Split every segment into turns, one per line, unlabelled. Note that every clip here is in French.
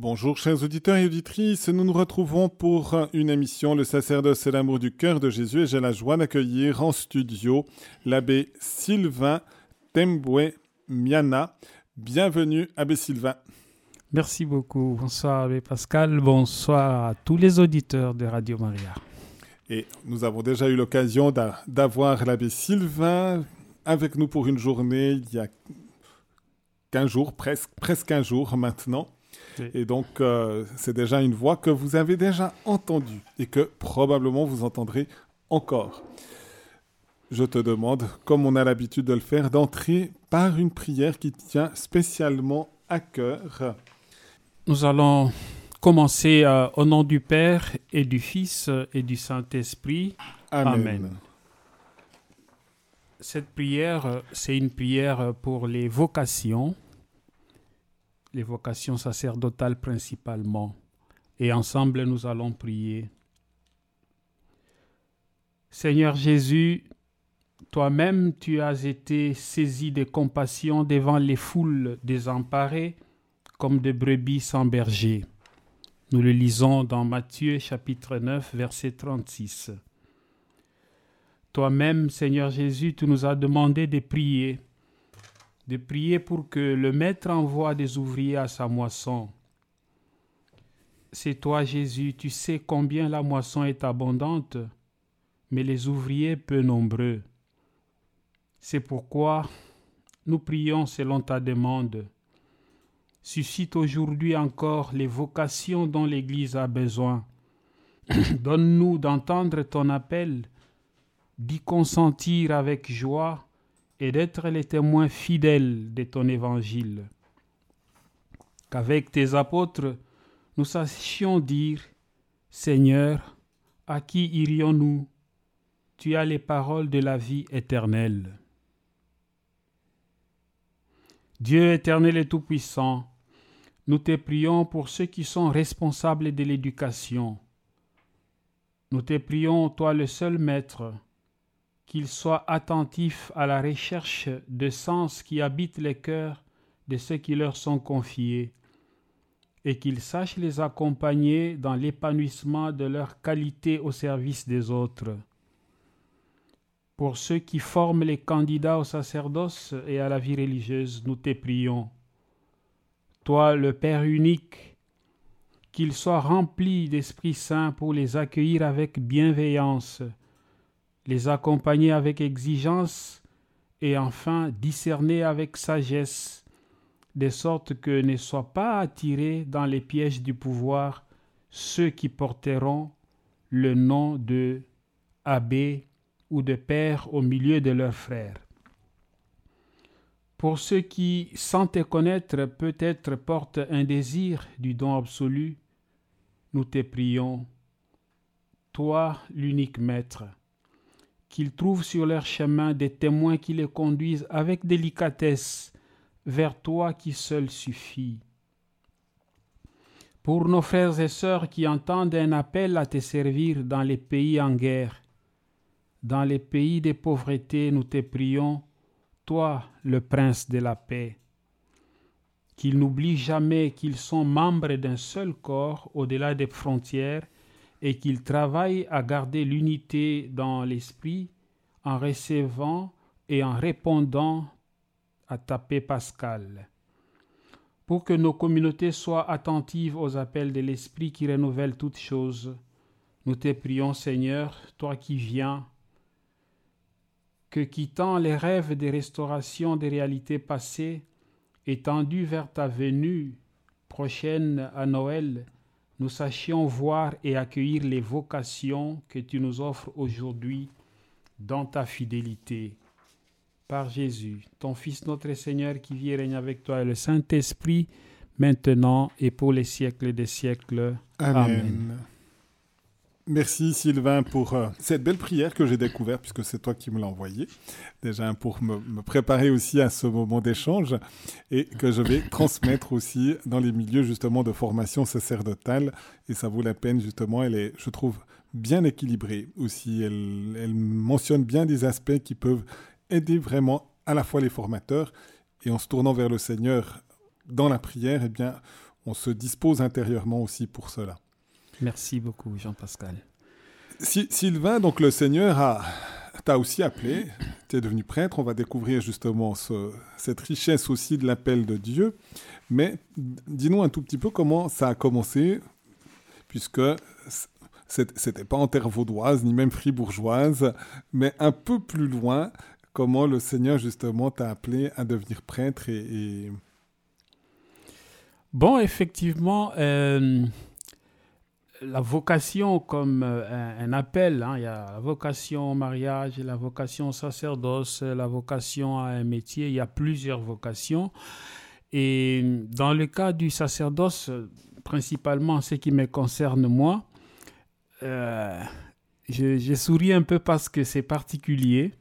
Bonjour chers auditeurs et auditrices, nous nous retrouvons pour une émission Le sacerdoce et l'amour du cœur de Jésus et j'ai la joie d'accueillir en studio l'abbé Sylvain Temboué Miana. Bienvenue abbé Sylvain.
Merci beaucoup. Bonsoir abbé Pascal, bonsoir à tous les auditeurs de Radio Maria.
Et nous avons déjà eu l'occasion d'avoir l'abbé Sylvain avec nous pour une journée il y a 15 jours, presque, presque un jour maintenant. Et donc, euh, c'est déjà une voix que vous avez déjà entendue et que probablement vous entendrez encore. Je te demande, comme on a l'habitude de le faire, d'entrer par une prière qui tient spécialement à cœur.
Nous allons commencer euh, au nom du Père et du Fils et du Saint-Esprit. Amen. Cette prière, c'est une prière pour les vocations les vocations sacerdotales principalement. Et ensemble, nous allons prier. Seigneur Jésus, toi-même, tu as été saisi de compassion devant les foules désemparées comme des brebis sans berger. Nous le lisons dans Matthieu chapitre 9, verset 36. Toi-même, Seigneur Jésus, tu nous as demandé de prier de prier pour que le Maître envoie des ouvriers à sa moisson. C'est toi, Jésus, tu sais combien la moisson est abondante, mais les ouvriers peu nombreux. C'est pourquoi nous prions selon ta demande. Suscite aujourd'hui encore les vocations dont l'Église a besoin. Donne-nous d'entendre ton appel, d'y consentir avec joie et d'être les témoins fidèles de ton évangile. Qu'avec tes apôtres, nous sachions dire, Seigneur, à qui irions-nous? Tu as les paroles de la vie éternelle. Dieu éternel et tout-puissant, nous te prions pour ceux qui sont responsables de l'éducation. Nous te prions, toi le seul Maître, qu'ils soient attentifs à la recherche de sens qui habitent les cœurs de ceux qui leur sont confiés, et qu'ils sachent les accompagner dans l'épanouissement de leur qualité au service des autres. Pour ceux qui forment les candidats au sacerdoce et à la vie religieuse, nous te prions. Toi, le Père unique, qu'ils soient remplis d'Esprit Saint pour les accueillir avec bienveillance, les accompagner avec exigence et enfin discerner avec sagesse, de sorte que ne soient pas attirés dans les pièges du pouvoir ceux qui porteront le nom de abbé ou de père au milieu de leurs frères. Pour ceux qui, sans te connaître, peut-être portent un désir du don absolu, nous te prions, toi l'unique Maître, qu'ils trouvent sur leur chemin des témoins qui les conduisent avec délicatesse vers toi qui seul suffit. Pour nos frères et sœurs qui entendent un appel à te servir dans les pays en guerre, dans les pays de pauvreté, nous te prions, toi, le prince de la paix, qu'ils n'oublient jamais qu'ils sont membres d'un seul corps au-delà des frontières et qu'ils travaillent à garder l'unité dans l'esprit en recevant et en répondant à ta paix pascale. Pour que nos communautés soient attentives aux appels de l'Esprit qui renouvelle toutes choses, nous te prions Seigneur, toi qui viens, que quittant les rêves de restauration des réalités passées, étendus vers ta venue prochaine à Noël, nous sachions voir et accueillir les vocations que tu nous offres aujourd'hui dans ta fidélité. Par Jésus, ton Fils notre Seigneur qui vit et règne avec toi et le Saint-Esprit, maintenant et pour les siècles des siècles. Amen.
Merci Sylvain pour euh, cette belle prière que j'ai découverte, puisque c'est toi qui me l'as envoyée, déjà pour me, préparer aussi à ce moment d'échange, et que je vais transmettre aussi dans les milieux justement de formation sacerdotale, et ça vaut la peine justement, elle est, je trouve, bien équilibrée aussi, elle, elle mentionne bien des aspects qui peuvent aider vraiment à la fois les formateurs, et en se tournant vers le Seigneur dans la prière, eh bien, on se dispose intérieurement aussi pour cela.
Merci beaucoup, Jean-Pascal.
Sylvain, donc le Seigneur a, t'a aussi appelé, tu es devenu prêtre, on va découvrir justement cette richesse aussi de l'appel de Dieu. Mais dis-nous un tout petit peu comment ça a commencé, puisque c'était pas en terre vaudoise, ni même fribourgeoise, mais un peu plus loin, comment le Seigneur justement t'a appelé à devenir prêtre et...
Bon, effectivement, euh, la vocation comme euh, un, appel, hein, il y a la vocation au mariage, la vocation au sacerdoce, la vocation à un métier, il y a plusieurs vocations. Et dans le cas du sacerdoce, principalement ce qui me concerne moi, euh, je, souris un peu parce que c'est particulier.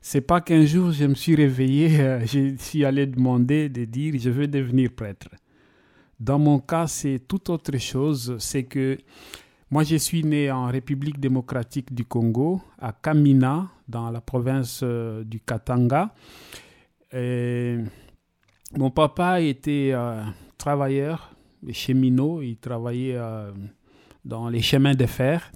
C'est pas qu'un jour je me suis réveillé, euh, je suis allé demander de dire je veux devenir prêtre. Dans mon cas, c'est tout autre chose. C'est que moi, je suis né en République démocratique du Congo, à Kamina, dans la province euh, du Katanga. Mon papa était travailleur, cheminot, il travaillait dans les chemins de fer.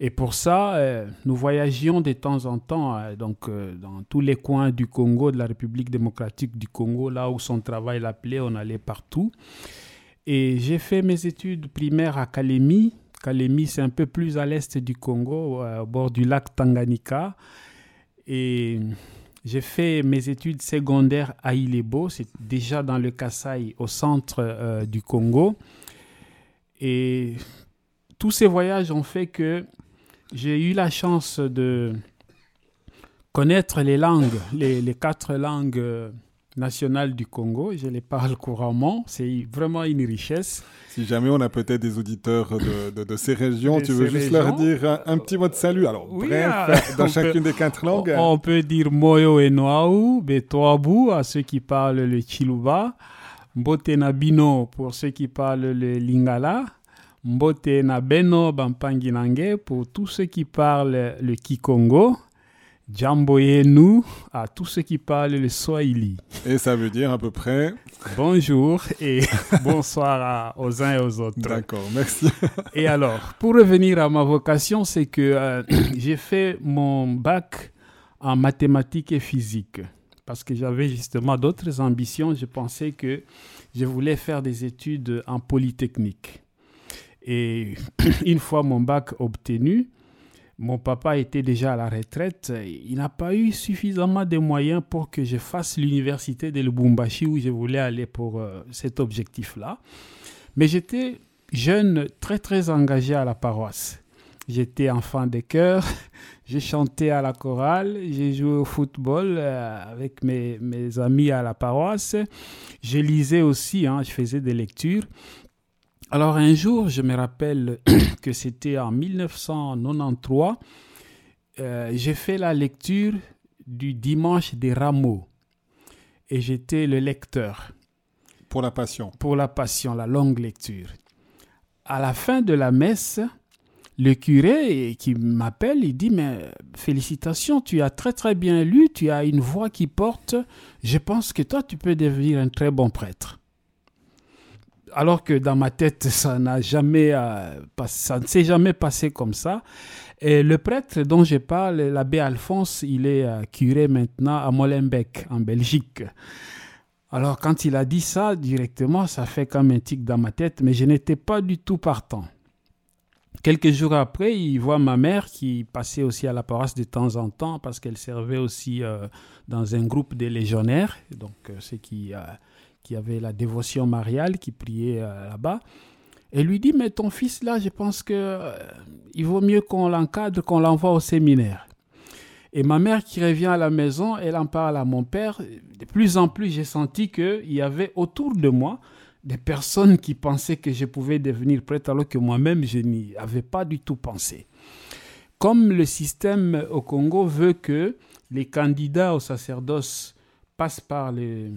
Et pour ça, euh, nous voyagions de temps en temps euh, donc, euh, dans tous les coins du Congo, de la République démocratique du Congo, là où son travail l'appelait, on allait partout. Et j'ai fait mes études primaires à Kalemi. Kalemi, c'est un peu plus à l'est du Congo, au bord du lac Tanganyika. Et j'ai fait mes études secondaires à Ilebo, c'est déjà dans le Kasaï, au centre du Congo. Et tous ces voyages ont fait que j'ai eu la chance de connaître les langues, les, quatre langues euh, nationales du Congo. Je les parle couramment. C'est vraiment une richesse.
Si jamais on a peut-être des auditeurs de, ces régions, tu veux juste leur dire un, petit mot de salut. Alors, bref, ah, dans chacune des quatre langues.
On peut dire Moyo et Noaou, Betoabou à ceux qui parlent le Chiluba, Botenabino pour ceux qui parlent le Lingala, Mbote na Beno Bampanginange pour tous ceux qui parlent le Kikongo. Jamboyenu à tous ceux qui parlent le Swahili.
Et ça veut dire à peu près
Bonjour et bonsoir aux uns et aux autres.
D'accord, merci.
et alors, pour revenir à ma vocation, c'est que euh, j'ai fait mon bac en mathématiques et physique parce que j'avais justement d'autres ambitions. Je pensais que je voulais faire des études en polytechnique. Et une fois mon bac obtenu, mon papa était déjà à la retraite. Il n'a pas eu suffisamment de moyens pour que je fasse l'université de Lubumbashi où je voulais aller pour euh, cet objectif-là. Mais j'étais jeune, très très engagé à la paroisse. J'étais enfant de chœur, j'ai chanté à la chorale, j'ai joué au football euh, avec mes, amis à la paroisse. Je lisais aussi, hein, je faisais des lectures. Alors un jour, je me rappelle que c'était en 1993, euh, j'ai fait la lecture du dimanche des rameaux et j'étais le lecteur.
Pour la passion.
Pour la passion, la longue lecture. À la fin de la messe, le curé qui m'appelle, il dit, mais félicitations, tu as très très bien lu, tu as une voix qui porte, je pense que toi, tu peux devenir un très bon prêtre alors que dans ma tête, ça n'a jamais, euh, ça ne s'est jamais passé comme ça. Et le prêtre dont je parle, l'abbé Alphonse, il est euh, curé maintenant à Molenbeek, en Belgique. Alors quand il a dit ça directement, ça fait comme un tic dans ma tête, mais je n'étais pas du tout partant. Quelques jours après, il voit ma mère qui passait aussi à la paroisse de temps en temps parce qu'elle servait aussi euh, dans un groupe de légionnaires, donc ce qui qui avait la dévotion mariale, qui priait euh, là-bas, et lui dit, mais ton fils là, je pense que euh, il vaut mieux qu'on l'encadre, qu'on l'envoie au séminaire. Et ma mère qui revient à la maison, elle en parle à mon père. De plus en plus, j'ai senti qu'il y avait autour de moi des personnes qui pensaient que je pouvais devenir prêtre alors que moi-même, je n'y avais pas du tout pensé. Comme le système au Congo veut que les candidats au sacerdoce passent par les,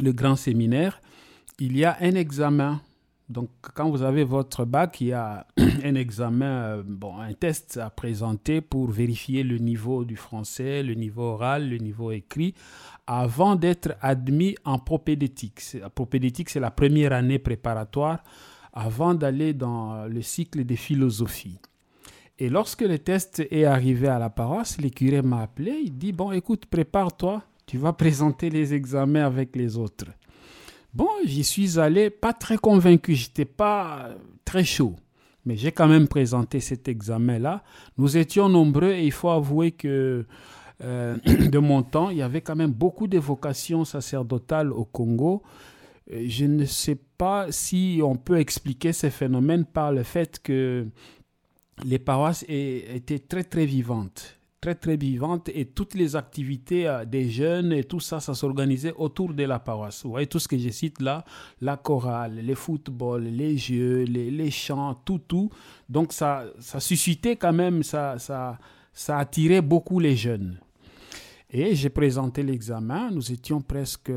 le grand séminaire, il y a un examen Donc, quand vous avez votre bac, il y a un examen, euh, bon, un test à présenter pour vérifier le niveau du français, le niveau oral, le niveau écrit, avant d'être admis en propédétique. La propédétique, c'est la première année préparatoire avant d'aller dans le cycle des philosophies. Et lorsque le test est arrivé à la paroisse, le curé m'a appelé, il dit, bon, écoute, prépare-toi, tu vas présenter les examens avec les autres. Bon, j'y suis allé pas très convaincu, j'étais pas très chaud. Mais j'ai quand même présenté cet examen-là. Nous étions nombreux et il faut avouer que euh, de mon temps, il y avait quand même beaucoup de vocations sacerdotales au Congo. Je ne sais pas si on peut expliquer ces phénomènes par le fait que les paroisses étaient très très vivantes très très vivante et toutes les activités euh, des jeunes et tout ça, ça s'organisait autour de la paroisse. Vous voyez tout ce que je cite là, la chorale, les footballs, les jeux, les, les chants, tout, tout. Donc ça, ça suscitait quand même, ça, ça, ça attirait beaucoup les jeunes. Et j'ai présenté l'examen, nous étions presque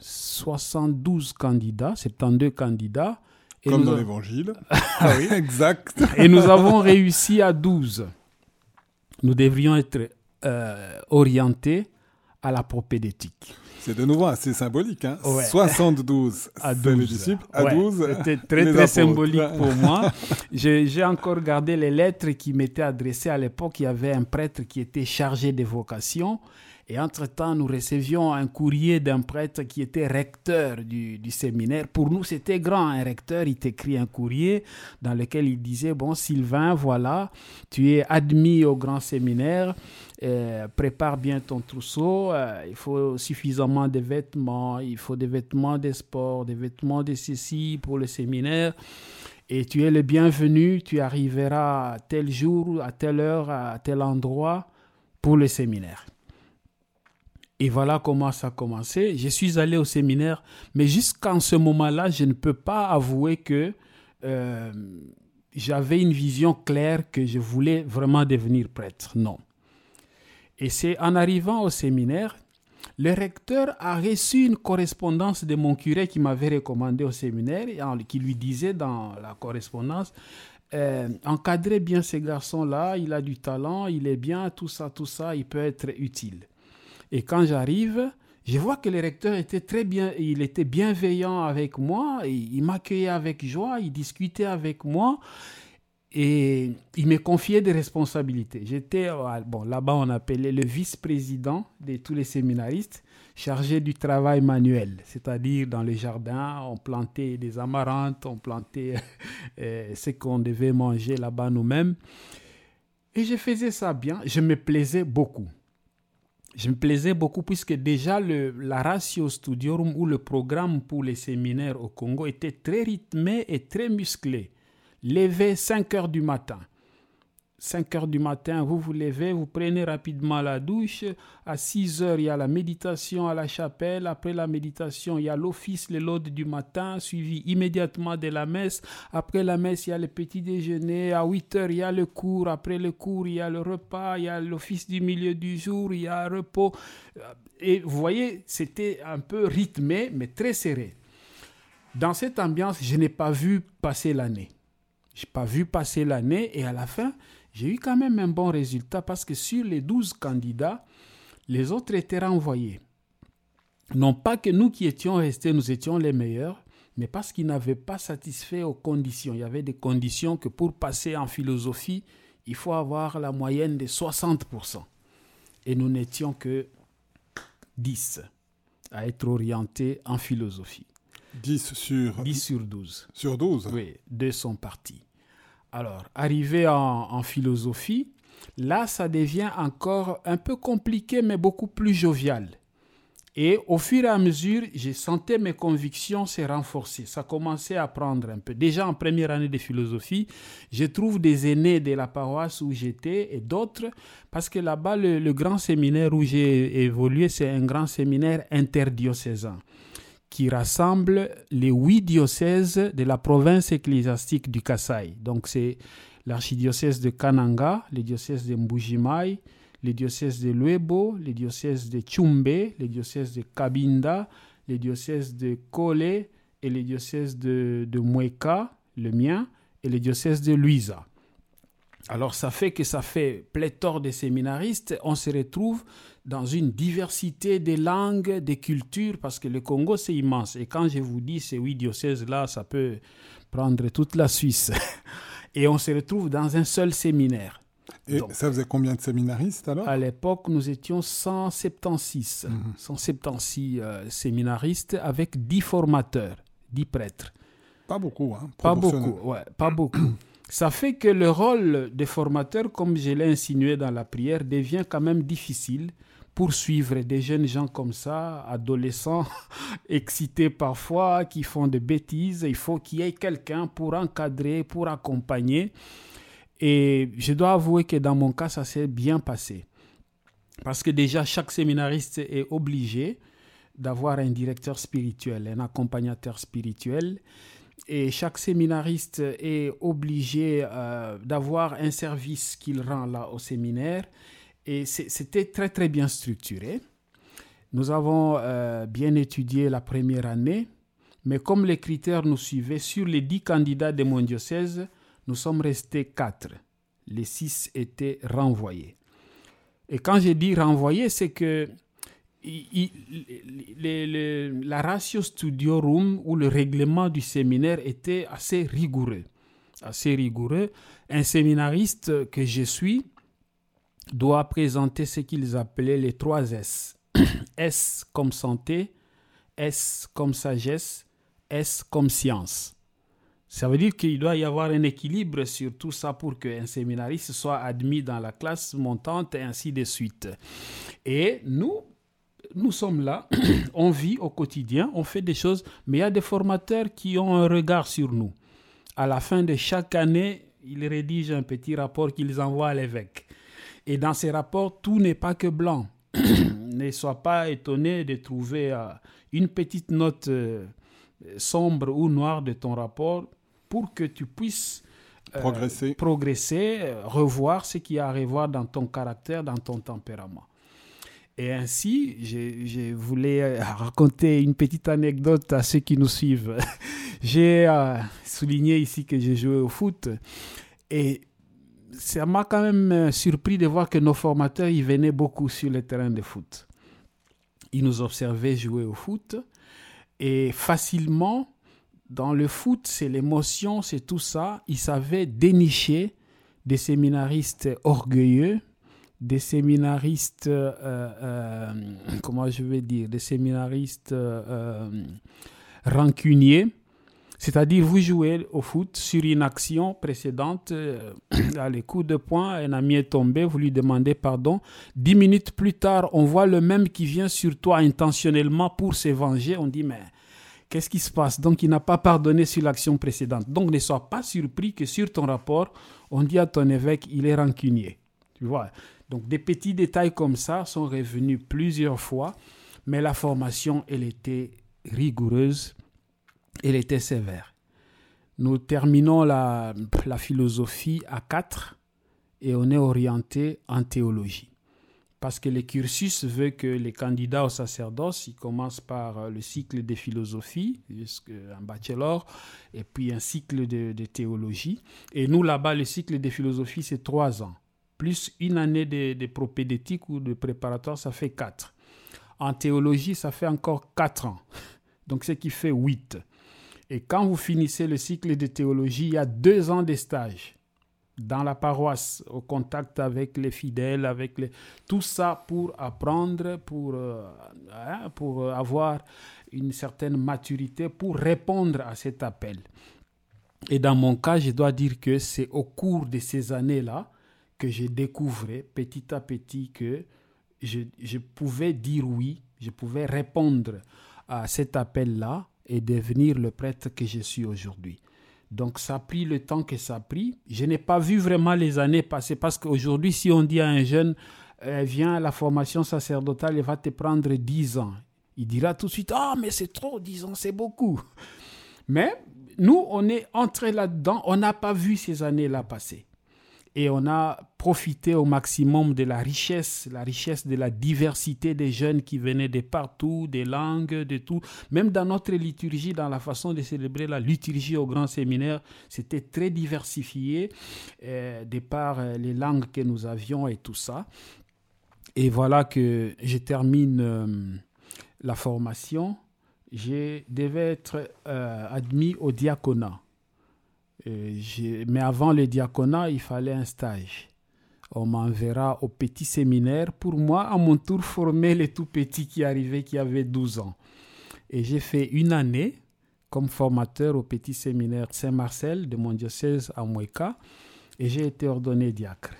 72 euh, candidats, 72 candidats.
Et Comme dans l'évangile. ah oui, exact.
Et nous avons réussi à 12 nous devrions être euh, orientés à la propédétique.
C'est de nouveau assez symbolique. Hein 72
à 12.
disciples, à 12
C'était très très symbolique pour moi. J'ai encore regardé les lettres qui m'étaient adressées à l'époque. Il y avait un prêtre qui était chargé des vocations et entre-temps, nous recevions un courrier d'un prêtre qui était recteur du, séminaire. Pour nous, c'était grand. Un recteur, il t'écrit un courrier dans lequel il disait, bon, Sylvain, voilà, tu es admis au grand séminaire. Euh, prépare bien ton trousseau. Euh, il faut suffisamment de vêtements. Il faut des vêtements de sport, des vêtements de ceci pour le séminaire. Et tu es le bienvenu. Tu arriveras tel jour, à telle heure, à tel endroit pour le séminaire. Et voilà comment ça a commencé. Je suis allé au séminaire, mais jusqu'en ce moment-là, je ne peux pas avouer que euh, j'avais une vision claire que je voulais vraiment devenir prêtre. Non. Et c'est en arrivant au séminaire, le recteur a reçu une correspondance de mon curé qui m'avait recommandé au séminaire, qui lui disait dans la correspondance, euh, encadrez bien ces garçons-là, il a du talent, il est bien, tout ça, tout ça, il peut être utile. Et quand j'arrive, je vois que le recteur était très bien, il était bienveillant avec moi, il m'accueillait avec joie, il discutait avec moi et il me confiait des responsabilités. J'étais, euh, bon, là-bas on appelait le vice-président de tous les séminaristes, chargé du travail manuel, c'est-à-dire dans les jardins, on plantait des amarantes, on plantait euh, ce qu'on devait manger là-bas nous-mêmes. Et je faisais ça bien, je me plaisais beaucoup je me plaisais beaucoup puisque déjà le, la ratio studiorum ou le programme pour les séminaires au Congo était très rythmé et très musclé. Levé 5 heures du matin. 5 heures du matin, vous vous levez, vous prenez rapidement la douche. À 6 heures, il y a la méditation à la chapelle. Après la méditation, il y a l'office, le laude du matin, suivi immédiatement de la messe. Après la messe, il y a le petit déjeuner. À 8 heures, il y a le cours. Après le cours, il y a le repas. Il y a l'office du milieu du jour. Il y a repos. Et vous voyez, c'était un peu rythmé, mais très serré. Dans cette ambiance, je n'ai pas vu passer l'année. Je n'ai pas vu passer l'année et à la fin, j'ai eu quand même un bon résultat parce que sur les 12 candidats, les autres étaient renvoyés. Non pas que nous qui étions restés, nous étions les meilleurs, mais parce qu'ils n'avaient pas satisfait aux conditions. Il y avait des conditions que pour passer en philosophie, il faut avoir la moyenne de 60%. Et nous n'étions que 10 à être orientés en philosophie.
10 sur
10 sur 12.
Sur 12
Oui, deux sont partis. Alors, arrivé en, philosophie, là, ça devient encore un peu compliqué, mais beaucoup plus jovial. Et au fur et à mesure, j'ai senti mes convictions se renforcer. Ça commençait à prendre un peu. Déjà en première année de philosophie, je trouve des aînés de la paroisse où j'étais et d'autres, parce que là-bas, le, grand séminaire où j'ai évolué, c'est un grand séminaire interdiocésain qui rassemble les huit diocèses de la province ecclésiastique du Kasaï. Donc c'est l'archidiocèse de Kananga, le diocèse de Mbujimai, les diocèses de Luebo, les diocèses de Chumbe, les diocèses de Kabinda, les diocèses de Kole et le diocèse de, Mueca, le mien, et le diocèse de Luisa. Alors ça fait que ça fait pléthore de séminaristes. On se retrouve dans une diversité des langues, des cultures, parce que le Congo c'est immense. Et quand je vous dis ces huit diocèses là, ça peut prendre toute la Suisse. Et on se retrouve dans un seul séminaire.
Et ça faisait combien de séminaristes alors?
À l'époque, nous étions 176, 176 mhm. euh, séminaristes avec 10 formateurs, 10 prêtres.
Pas beaucoup, hein
Pas beaucoup, ouais, pas beaucoup. Ça fait que le rôle des formateurs, comme je l'ai insinué dans la prière, devient quand même difficile pour suivre des jeunes gens comme ça, adolescents, excités parfois, qui font des bêtises. Il faut qu'il y ait quelqu'un pour encadrer, pour accompagner. Et je dois avouer que dans mon cas, ça s'est bien passé. Parce que déjà, chaque séminariste est obligé d'avoir un directeur spirituel, un accompagnateur spirituel et chaque séminariste est obligé euh, d'avoir un service qu'il rend là au séminaire. Et c'était très très bien structuré. Nous avons euh, bien étudié la première année, mais comme les critères nous suivaient, sur les dix candidats de mon diocèse, nous sommes restés quatre. Les six étaient renvoyés. Et quand je dis renvoyés, c'est que la ratio studiorum ou le règlement du séminaire était assez rigoureux. Assez rigoureux. Un séminariste que je suis doit présenter ce qu'ils appelaient les trois S. S comme santé, S comme sagesse, S comme science. Ça veut dire qu'il doit y avoir un équilibre sur tout ça pour qu'un séminariste soit admis dans la classe montante et ainsi de suite. Et nous, nous sommes là, on vit au quotidien, on fait des choses, mais il y a des formateurs qui ont un regard sur nous. À la fin de chaque année, ils rédigent un petit rapport qu'ils envoient à l'évêque. Et dans ces rapports, tout n'est pas que blanc. ne sois pas étonné de trouver euh, une petite note euh, sombre ou noire de ton rapport pour que tu puisses
euh, progresser,
progresser revoir ce qu'il y a à revoir dans ton caractère, dans ton tempérament. Et ainsi, je, voulais euh, raconter une petite anecdote à ceux qui nous suivent. j'ai euh, souligné ici que j'ai joué au foot et ça m'a quand même euh, surpris de voir que nos formateurs y venaient beaucoup sur le terrain de foot. Ils nous observaient jouer au foot et facilement, dans le foot, c'est l'émotion, c'est tout ça. Ils savaient dénicher des séminaristes orgueilleux des séminaristes, euh, euh, comment je vais dire, des séminaristes euh, rancuniers. C'est-à-dire, vous jouez au foot sur une action précédente, à les coups de poing, un ami est tombé, vous lui demandez pardon. Dix minutes plus tard, on voit le même qui vient sur toi intentionnellement pour se venger. On dit, mais qu'est-ce qui se passe? Donc, il n'a pas pardonné sur l'action précédente. Donc, ne sois pas surpris que sur ton rapport, on dit à ton évêque, il est rancunier. Tu vois? Donc des petits détails comme ça sont revenus plusieurs fois, mais la formation, elle était rigoureuse, elle était sévère. Nous terminons la, philosophie à 4 et on est orienté en théologie. Parce que le cursus veut que les candidats au sacerdoce, ils commencent par le cycle de philosophie, un bachelor, et puis un cycle de, de théologie. Et nous, là-bas, le cycle de philosophie, c'est trois ans plus une année de, propédétique ou de préparatoire, ça fait quatre. En théologie, ça fait encore quatre ans. Donc, ce qui fait huit. Et quand vous finissez le cycle de théologie, il y a deux ans de stage dans la paroisse, au contact avec les fidèles, avec les... tout ça pour apprendre, pour, euh, hein, pour avoir une certaine maturité, pour répondre à cet appel. Et dans mon cas, je dois dire que c'est au cours de ces années-là que j'ai découvert petit à petit que je, je, pouvais dire oui, je pouvais répondre à cet appel-là et devenir le prêtre que je suis aujourd'hui. Donc ça a pris le temps que ça a pris. Je n'ai pas vu vraiment les années passer parce qu'aujourd'hui, si on dit à un jeune, euh, viens à la formation sacerdotale, il va te prendre 10 ans. Il dira tout de suite, ah mais c'est trop, 10 ans, c'est beaucoup. Mais nous, on est entré là-dedans, on n'a pas vu ces années-là passer. Et on a profité au maximum de la richesse, la richesse de la diversité des jeunes qui venaient de partout, des langues, de tout. Même dans notre liturgie, dans la façon de célébrer la liturgie au grand séminaire, c'était très diversifié euh, de par euh, les langues que nous avions et tout ça. Et voilà que je termine euh, la formation. Je devais être admis au diaconat mais avant le diaconat, il fallait un stage. On m'enverra au petit séminaire pour moi, à mon tour, former les tout petits qui arrivaient, qui avaient 12 ans. Et j'ai fait une année comme formateur au petit séminaire Saint-Marcel de mon diocèse à Moueka et j'ai été ordonné diacre.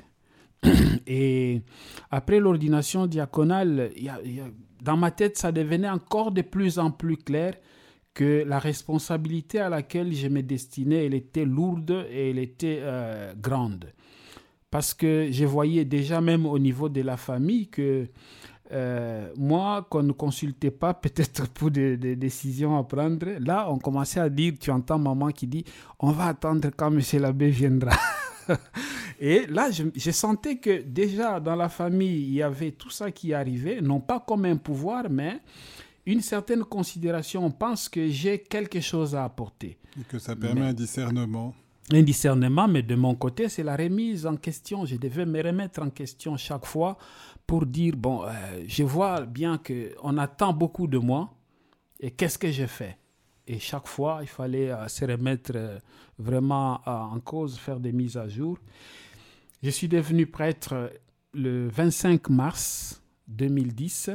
Et après l'ordination diaconale, dans ma tête, ça devenait encore de plus en plus clair que la responsabilité à laquelle je me destinais, elle était lourde et elle était euh, grande. Parce que je voyais déjà même au niveau de la famille que euh, moi, qu'on ne consultait pas peut-être pour des, décisions à prendre, là, on commençait à dire, tu entends maman qui dit, on va attendre quand M. l'abbé viendra. et là, je, sentais que déjà dans la famille, il y avait tout ça qui arrivait, non pas comme un pouvoir, mais une certaine considération, on pense que j'ai quelque chose à apporter.
Et que ça permet un discernement.
Un discernement, mais de mon côté, c'est la remise en question. Je devais me remettre en question chaque fois pour dire, bon, euh, je vois bien qu'on attend beaucoup de moi, et qu'est-ce que je fais? Et chaque fois, il fallait euh, se remettre euh, vraiment en cause, faire des mises à jour. Je suis devenu prêtre le 25 mars 2010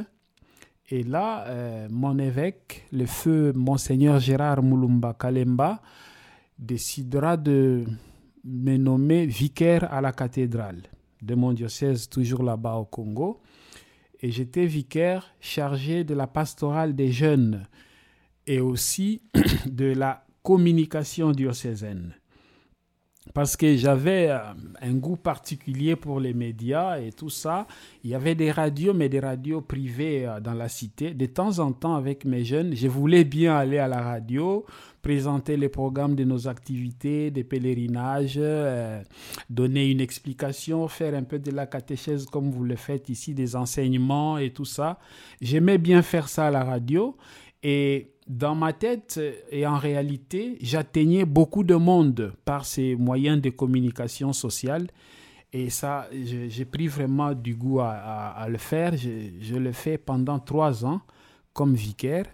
et là, euh, mon évêque, le feu Monseigneur Gérard Moulumba Kalemba, décidera de me nommer vicaire à la cathédrale de mon diocèse, toujours là-bas au Congo. Et j'étais vicaire chargé de la pastorale des jeunes et aussi de la communication diocésaine parce que j'avais euh, un goût particulier pour les médias et tout ça. Il y avait des radios, mais des radios privées euh, dans la cité. De temps en temps, avec mes jeunes, je voulais bien aller à la radio, présenter les programmes de nos activités, des pèlerinages, euh, donner une explication, faire un peu de la catéchèse comme vous le faites ici, des enseignements et tout ça. J'aimais bien faire ça à la radio. Et dans ma tête et en réalité, j'atteignais beaucoup de monde par ces moyens de communication sociale. Et ça, j'ai pris vraiment du goût à, le faire. Je, le fais pendant trois ans comme vicaire.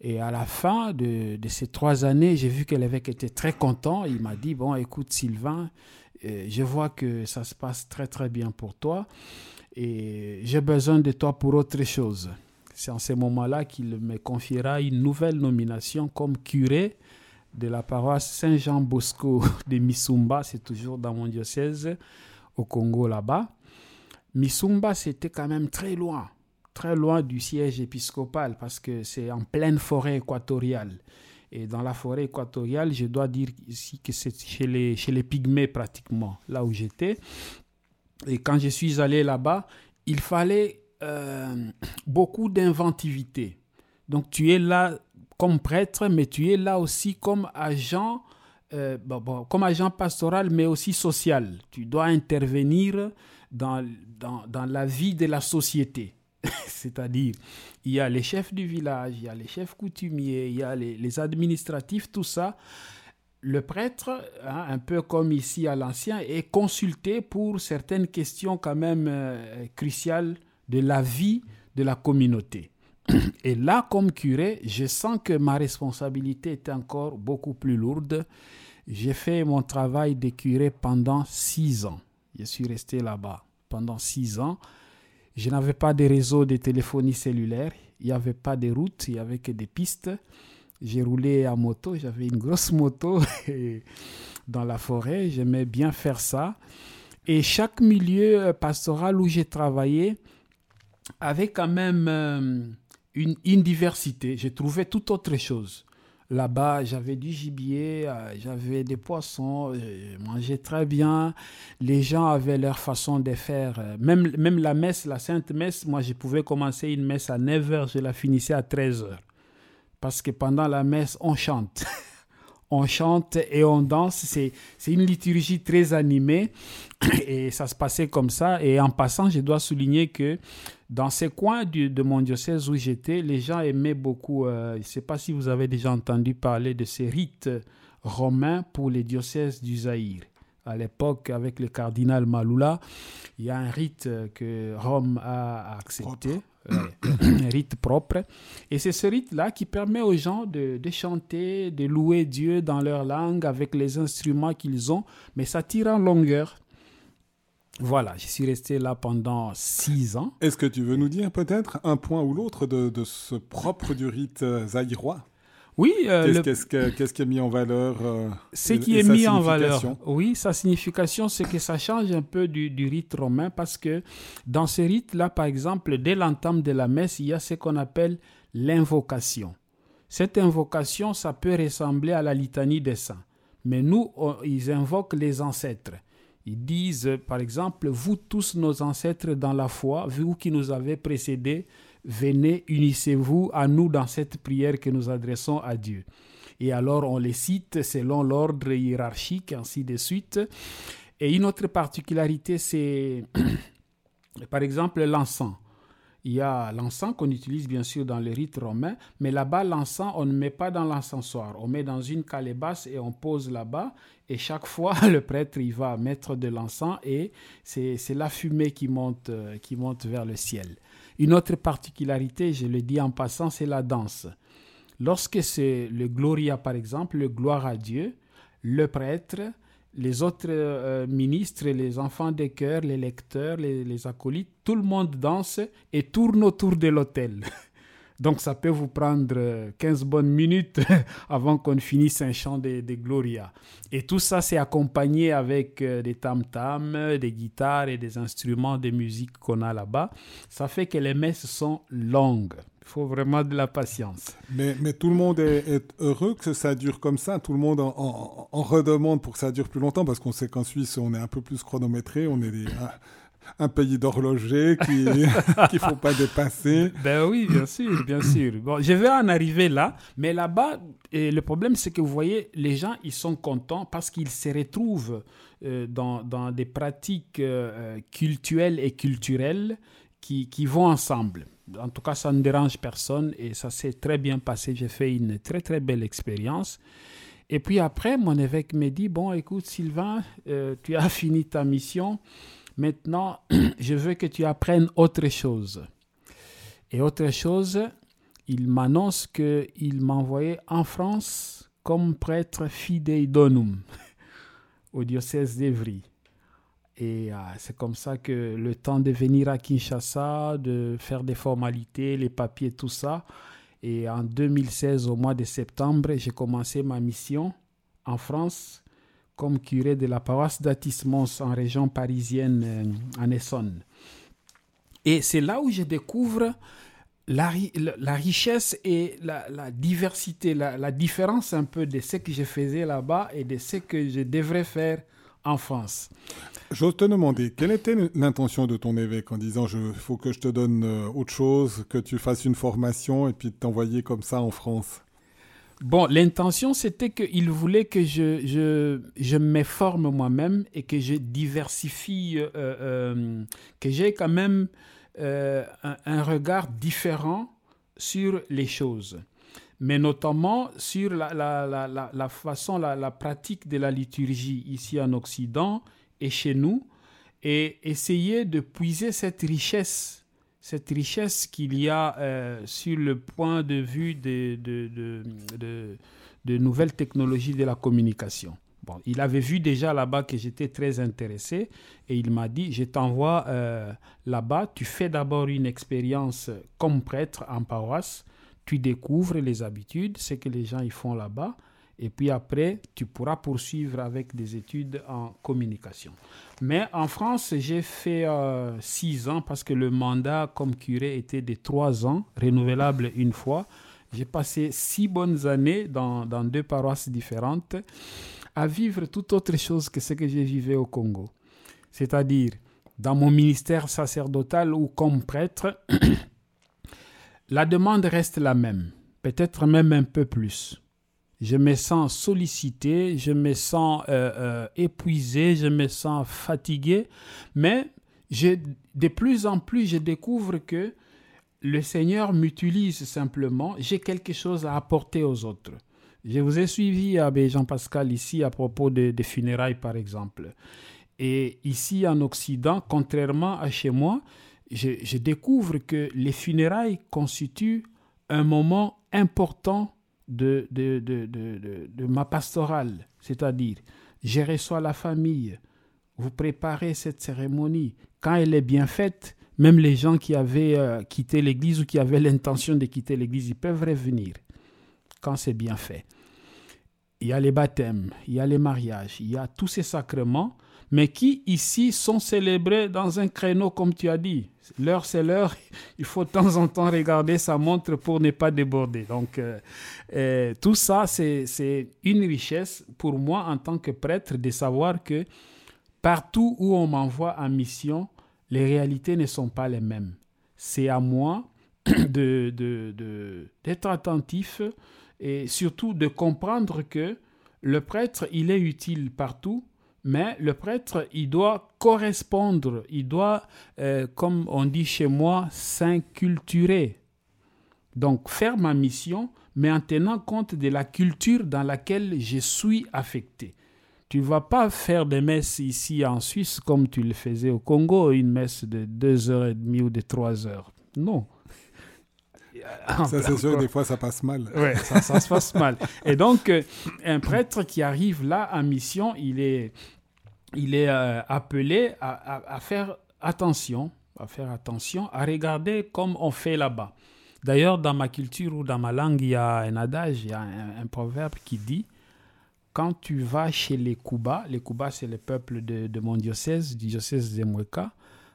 Et à la fin de, de ces trois années, j'ai vu que l'évêque était très content. Il m'a dit, bon, écoute Sylvain, euh, je vois que ça se passe très très bien pour toi et j'ai besoin de toi pour autre chose. C'est en ce moment-là qu'il me confiera une nouvelle nomination comme curé de la paroisse Saint-Jean Bosco de Misumba, c'est toujours dans mon diocèse au Congo là-bas. Misumba, c'était quand même très loin, très loin du siège épiscopal parce que c'est en pleine forêt équatoriale. Et dans la forêt équatoriale, je dois dire ici que c'est chez les, chez les pygmées pratiquement, là où j'étais. Et quand je suis allé là-bas, il fallait euh, beaucoup d'inventivité. Donc tu es là comme prêtre, mais tu es là aussi comme agent, euh, comme agent pastoral, mais aussi social. Tu dois intervenir dans, dans, dans la vie de la société. C'est-à-dire, il y a les chefs du village, il y a les chefs coutumiers, il y a les, les administratifs, tout ça. Le prêtre, hein, un peu comme ici à l'ancien, est consulté pour certaines questions quand même euh, cruciales de la vie de la communauté. Et là, comme curé, je sens que ma responsabilité est encore beaucoup plus lourde. J'ai fait mon travail de curé pendant six ans. Je suis resté là-bas pendant six ans. Je n'avais pas de réseau de téléphonie cellulaire. Il n'y avait pas de route, il n'y avait que des pistes. J'ai roulé à moto, j'avais une grosse moto dans la forêt. J'aimais bien faire ça. Et chaque milieu pastoral où j'ai travaillé, avait quand même euh, une, diversité. J'ai trouvé tout autre chose. Là-bas, j'avais du gibier, euh, j'avais des poissons, je mangeais très bien. Les gens avaient leur façon de faire. Euh, même, même la messe, la Sainte Messe, moi, je pouvais commencer une messe à 9h, je la finissais à 13h. Parce que pendant la messe, on chante. on chante et on danse. C'est, une liturgie très animée et ça se passait comme ça. Et en passant, je dois souligner que dans ces coins de mon diocèse où j'étais, les gens aimaient beaucoup, euh, je ne sais pas si vous avez déjà entendu parler de ces rites romains pour les diocèses du Zaïre. À l'époque, avec le cardinal Malula, il y a un rite que Rome a accepté, rite propre. Et c'est ce rite-là qui permet aux gens de, de, chanter, de louer Dieu dans leur langue avec les instruments qu'ils ont, mais ça tire en longueur. Voilà, je suis resté là pendant six ans.
Est-ce que tu veux nous dire peut-être un point ou l'autre de, de, ce propre du rite euh, zaïrois?
Oui.
Euh, qu'est-ce, qui est mis en valeur
euh, Ce qui est mis en valeur, oui, sa signification, c'est que ça change un peu du, du, rite romain parce que dans ce rite-là, par exemple, dès l'entame de la messe, il y a ce qu'on appelle l'invocation. Cette invocation, ça peut ressembler à la litanie des saints. Mais nous, ils invoquent les ancêtres. Ils disent, par exemple, vous tous nos ancêtres dans la foi, vous qui nous avez précédés, venez, unissez-vous à nous dans cette prière que nous adressons à Dieu. Et alors on les cite selon l'ordre hiérarchique, ainsi de suite. Et une autre particularité, c'est par exemple l'encens. Il y a l'encens qu'on utilise bien sûr dans les rites romains, mais là-bas, l'encens, on ne met pas dans l'encensoir. On met dans une calebasse et on pose là-bas. Et chaque fois, le prêtre, il va mettre de l'encens et c'est la fumée qui monte, euh, qui monte vers le ciel. Une autre particularité, je le dis en passant, c'est la danse. Lorsque c'est le Gloria, par exemple, le gloire à Dieu, le prêtre, les autres euh, ministres, les enfants des chœurs, les lecteurs, les, acolytes, tout le monde danse et tourne autour de l'autel. Donc ça peut vous prendre 15 euh, bonnes minutes avant qu'on finisse un chant de, Gloria. Et tout ça, c'est accompagné avec euh, des tam-tams, des guitares et des instruments de musique qu'on a là-bas. Ça fait que les messes sont longues. Il faut vraiment de la patience.
Mais, tout le monde est, heureux que ça dure comme ça. Tout le monde en, redemande pour que ça dure plus longtemps parce qu'on sait qu'en Suisse, on est un peu plus chronométré. On est un, pays d'horloger qu'il ne faut pas dépasser.
Ben oui, bien sûr, bien sûr. Bon, je vais en arriver là, mais là-bas, le problème, c'est que vous voyez, les gens, ils sont contents parce qu'ils se retrouvent euh, dans, dans, des pratiques euh, culturelles et culturelles qui, qui vont ensemble en tout cas, ça ne dérange personne et ça s'est très bien passé. J'ai fait une très très belle expérience. Et puis après, mon évêque m'a dit, bon, écoute Sylvain, euh, tu as fini ta mission. Maintenant, je veux que tu apprennes autre chose. Et autre chose, il m'annonce qu'il m'envoyait en France comme prêtre fidei donum au diocèse d'Evry. Et euh, c'est comme ça que le temps de venir à Kinshasa, de faire des formalités, les papiers, tout ça. Et en 2016, au mois de septembre, j'ai commencé ma mission en France comme curé de la paroisse d'Atismos en région parisienne, euh, en Essonne. Et c'est là où je découvre la, la, richesse et la, la diversité, la, différence un peu de ce que je faisais là-bas et de ce que je devrais faire en France.
J'ose te demander, quelle était l'intention de ton évêque en disant il faut que je te donne euh, autre chose, que tu fasses une formation et puis t'envoyer comme ça en France?
Bon, l'intention, c'était qu'il voulait que je, je, je me forme moi-même et que je diversifie, euh, euh, que j'ai quand même un, regard différent sur les choses. Mais notamment sur la, la, la, la façon, la, pratique de la liturgie ici en Occident et chez nous, et essayer de puiser cette richesse, cette richesse qu'il y a euh, sur le point de vue de, de, nouvelles technologies de la communication. Bon, il avait vu déjà là-bas que j'étais très intéressé et il m'a dit, je t'envoie euh, là-bas, tu fais d'abord une expérience comme prêtre en paroisse, tu découvres les habitudes, ce que les gens y font là-bas, et puis après, tu pourras poursuivre avec des études en communication. Mais en France, j'ai fait euh, six ans parce que le mandat comme curé était de trois ans, renouvelable une fois. J'ai passé six bonnes années dans, deux paroisses différentes à vivre tout autre chose que ce que j'ai vécu au Congo. C'est-à-dire, dans mon ministère sacerdotal ou comme prêtre, la demande reste la même, peut-être même un peu plus. Je me sens sollicité, je me sens euh, euh, épuisé, je me sens fatigué, mais de plus en plus, je découvre que le Seigneur m'utilise simplement, j'ai quelque chose à apporter aux autres. Je vous ai suivi, Abbé Jean-Pascal, ici à propos des funérailles, par exemple. Et ici en Occident, contrairement à chez moi, je, découvre que les funérailles constituent un moment important de, de, de, de ma pastorale. C'est-à-dire, je reçois la famille, vous préparez cette cérémonie. Quand elle est bien faite, même les gens qui avaient euh, quitté l'église ou qui avaient l'intention de quitter l'église, ils peuvent revenir quand c'est bien fait. Il y a les baptêmes, il y a les mariages, il y a tous ces sacrements mais qui ici sont célébrés dans un créneau comme tu as dit. L'heure c'est l'heure, il faut de temps en temps regarder sa montre pour ne pas déborder. Donc euh, euh, tout ça, c'est une richesse pour moi en tant que prêtre de savoir que partout où on m'envoie en mission, les réalités ne sont pas les mêmes. C'est à moi d'être de, de, attentif et surtout de comprendre que le prêtre, il est utile partout, mais le prêtre, il doit correspondre, il doit, euh, comme on dit chez moi, s'inculturer. Donc faire ma mission, mais en tenant compte de la culture dans laquelle je suis affecté. Tu ne vas pas faire des messes ici en Suisse comme tu le faisais au Congo, une messe de deux heures et demie ou de trois heures. Non.
Ça, c'est sûr, des fois, ça passe mal.
Oui, ça, ça se passe mal. Et donc, euh, un prêtre qui arrive là en mission, il est, il est euh, appelé à, faire attention, à faire attention, à regarder comme on fait là-bas. D'ailleurs, dans ma culture ou dans ma langue, il y a un adage, il y a un, proverbe qui dit quand tu vas chez les Kuba, les Kuba c'est le peuple de, mon diocèse, du diocèse de Mweka,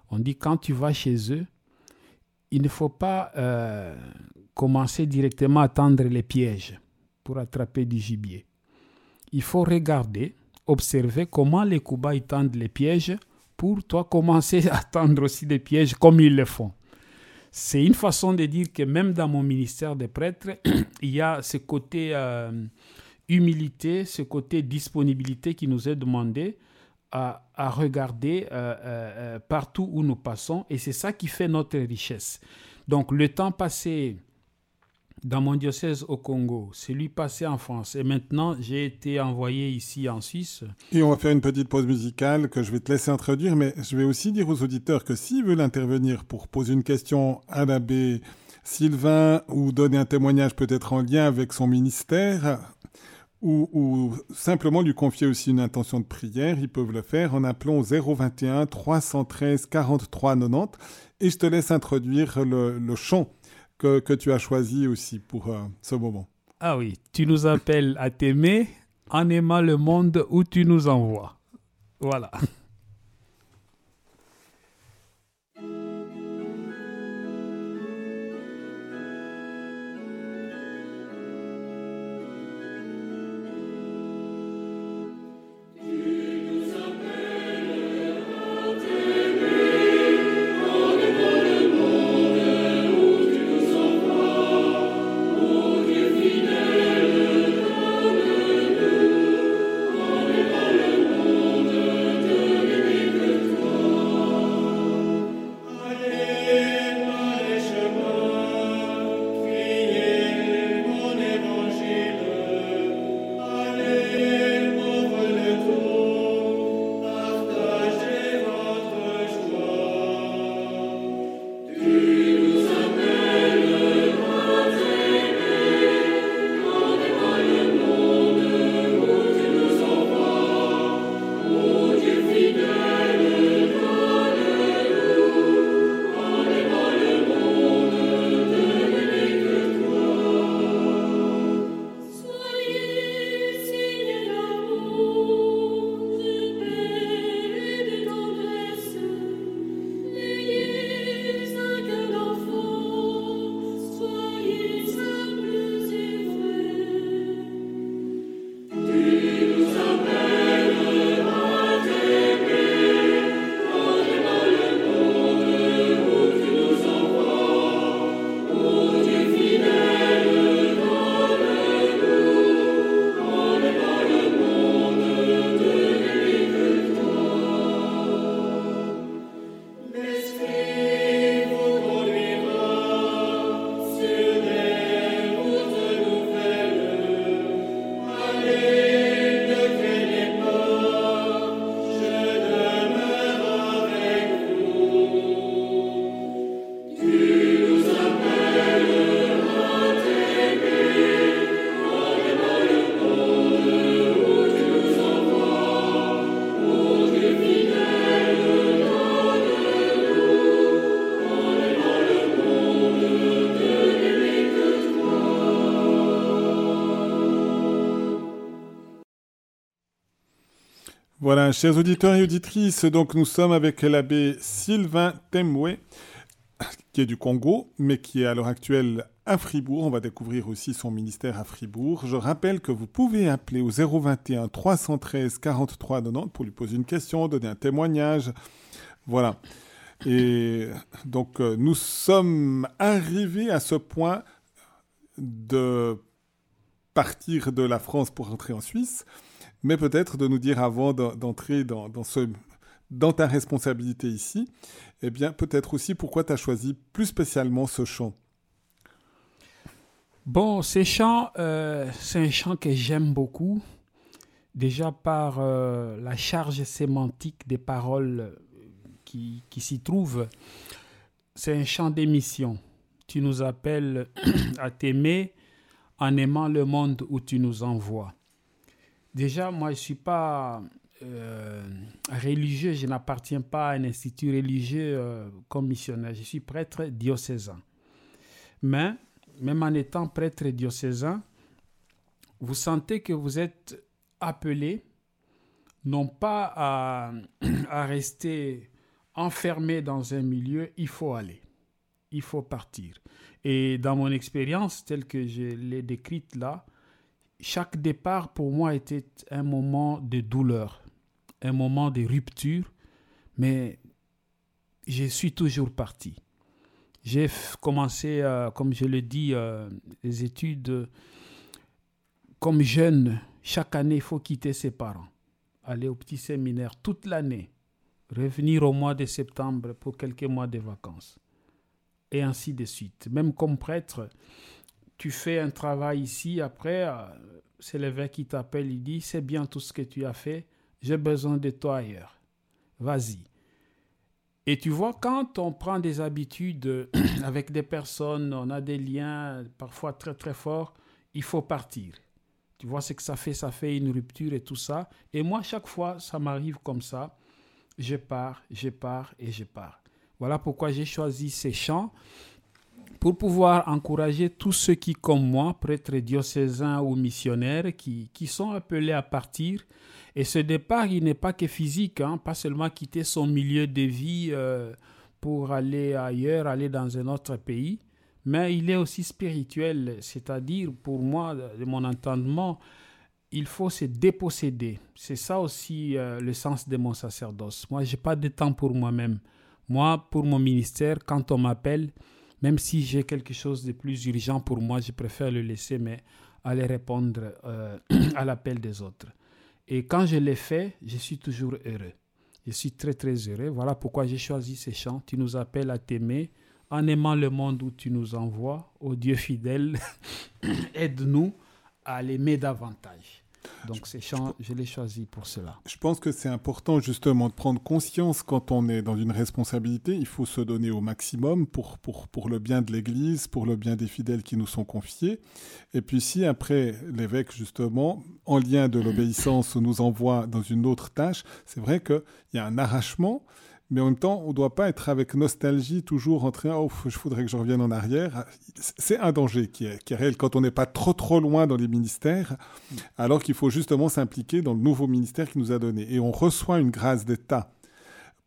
on dit quand tu vas chez eux, il ne faut pas euh, commencer directement à tendre les pièges pour attraper du gibier. Il faut regarder observer comment les Kuba tendent les pièges pour toi commencer à tendre aussi des pièges comme ils le font. C'est une façon de dire que même dans mon ministère de prêtre, il y a ce côté euh, humilité, ce côté disponibilité qui nous est demandé à, regarder euh, euh, partout où nous passons et c'est ça qui fait notre richesse. Donc le temps passé dans mon diocèse au Congo, c'est lui passé en France. Et maintenant, j'ai été envoyé ici en Suisse.
Et on va faire une petite pause musicale que je vais te laisser introduire, mais je vais aussi dire aux auditeurs que s'ils veulent intervenir pour poser une question à l'abbé Sylvain ou donner un témoignage peut-être en lien avec son ministère, ou, simplement lui confier aussi une intention de prière, ils peuvent le faire en appelant au 021 313 43 90. Et je te laisse introduire le chant que, tu as choisi aussi pour euh, ce moment.
Ah oui, tu nous appelles à t'aimer en aimant le monde où tu nous envoies. Voilà.
Voilà, chers auditeurs et auditrices, donc nous sommes avec l'abbé Sylvain Temwe, qui est du Congo, mais qui est à l'heure actuelle à Fribourg. On va découvrir aussi son ministère à Fribourg. Je rappelle que vous pouvez appeler au 021 313 43 90 pour lui poser une question, donner un témoignage. Voilà. Et donc, euh, nous sommes arrivés à ce point de partir de la France pour rentrer en Suisse, mais peut-être de nous dire avant d'entrer dans, ta responsabilité ici, eh bien, peut-être aussi pourquoi tu as choisi plus spécialement ce chant.
Bon, ce chant, euh, c'est un chant que j'aime beaucoup, déjà par euh, la charge sémantique des paroles qui, qui s'y trouvent. C'est un chant d'émission. Tu nous appelles à t'aimer en aimant le monde où tu nous envoies. Déjà, moi, je ne suis pas euh, religieux, je n'appartiens pas à un institut religieux comme missionnaire. Je suis prêtre diocésain. Mais même en étant prêtre diocésain, vous sentez que vous êtes appelé non pas à rester enfermé dans un milieu, il faut aller, il faut partir. Et dans mon expérience, telle que je l'ai décrite là, chaque départ pour moi était un moment de douleur, un moment de rupture, mais je suis toujours parti. J'ai commencé, euh, comme je le dis, euh, les études comme jeune. Chaque année, il faut quitter ses parents, aller au petit séminaire toute l'année, revenir au mois de septembre pour quelques mois de vacances, et ainsi de suite. Même comme prêtre, tu fais un travail ici, après, euh, c'est l'évêque qui t'appelle, il dit, c'est bien tout ce que tu as fait, j'ai besoin de toi ailleurs. Vas-y. Et tu vois, quand on prend des habitudes avec des personnes, on a des liens parfois très très forts, il faut partir. Tu vois ce que ça fait, ça fait une rupture et tout ça. Et moi, chaque fois, ça m'arrive comme ça. Je pars, je pars et je pars. Voilà pourquoi j'ai choisi ces chants pour pouvoir encourager tous ceux qui, comme moi, prêtres diocésains ou missionnaires, qui, qui sont appelés à partir, et ce départ, il n'est pas que physique, hein, pas seulement quitter son milieu de vie euh, pour aller ailleurs, aller dans un autre pays, mais il est aussi spirituel, c'est-à-dire pour moi, de mon entendement, il faut se déposséder. C'est ça aussi euh, le sens de mon sacerdoce. Moi, je n'ai pas de temps pour moi-même. Moi, pour mon ministère, quand on m'appelle, même si j'ai quelque chose de plus urgent pour moi, je préfère le laisser, mais aller répondre euh, à l'appel des autres. Et quand je l'ai fait, je suis toujours heureux. Je suis très très heureux. Voilà pourquoi j'ai choisi ces chants. Tu nous appelles à t'aimer en aimant le monde où tu nous envoies. Ô Dieu fidèle, aide-nous à l'aimer davantage. Donc chants, je, l'ai choisi pour cela.
Je pense que c'est important justement de prendre conscience quand on est dans une responsabilité. Il faut se donner au maximum pour, pour, pour le bien de l'Église, pour le bien des fidèles qui nous sont confiés. Et puis si après l'évêque justement, en lien de l'obéissance, nous envoie dans une autre tâche, c'est vrai qu'il y a un arrachement mais en même temps, on ne doit pas être avec nostalgie toujours en train, oh, je voudrais que je revienne en arrière. C'est un danger qui est, qui est réel quand on n'est pas trop trop loin dans les ministères, alors qu'il faut justement s'impliquer dans le nouveau ministère qui nous a donné. Et on reçoit une grâce d'État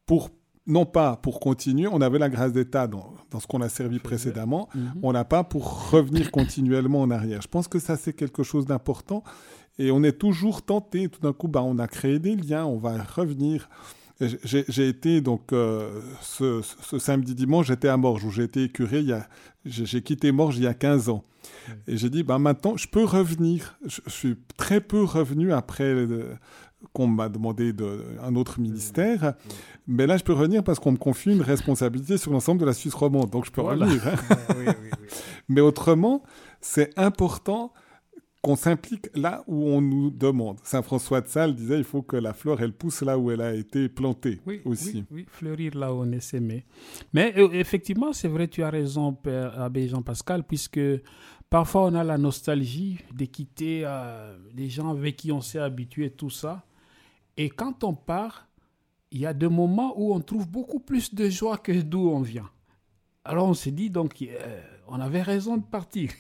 pour non pas pour continuer, on avait la grâce d'État dans, dans, ce qu'on a servi précédemment, mhm. on n'a pas pour revenir continuellement en arrière. Je pense que ça, c'est quelque chose d'important. Et on est toujours tenté, tout d'un coup, bah, on a créé des liens, on va revenir. J'ai été donc euh, ce, samedi dimanche, j'étais à Morges où j'ai été curé. J'ai quitté Morges il y a 15 ans. Et j'ai dit, bah, maintenant, je peux revenir. Je, suis très peu revenu après euh, qu'on m'a demandé de, un autre ministère. Mais là, je peux revenir parce qu'on me confie une responsabilité sur l'ensemble de la Suisse romande. Donc, je peux revenir. Hein. Mais autrement, c'est important qu'on s'implique là où on nous demande. Saint François de Sales disait il faut que la fleur elle pousse là où elle a été plantée
oui,
aussi.
Oui, fleurir là où on est semé. Mais euh, effectivement, c'est vrai, tu as raison, Père Abbé Jean-Pascal, puisque parfois on a la nostalgie de quitter euh, les gens avec qui on s'est habitué, tout ça. Et quand on part, il y a des moments où on trouve beaucoup plus de joie que d'où on vient. Alors on s'est dit, donc, euh, on avait raison de partir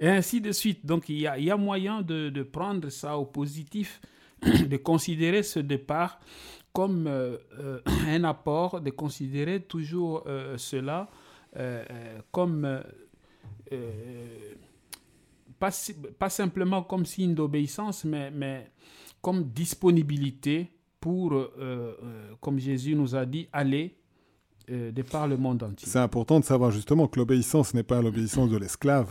et ainsi de suite. Donc il y a, moyen de, prendre ça au positif, de considérer ce départ comme un apport, de considérer toujours cela comme pas, simplement comme signe d'obéissance, mais, comme disponibilité pour, euh, euh, comme Jésus nous a dit, aller euh, par le monde entier.
C'est important de savoir justement que l'obéissance n'est pas l'obéissance de l'esclave.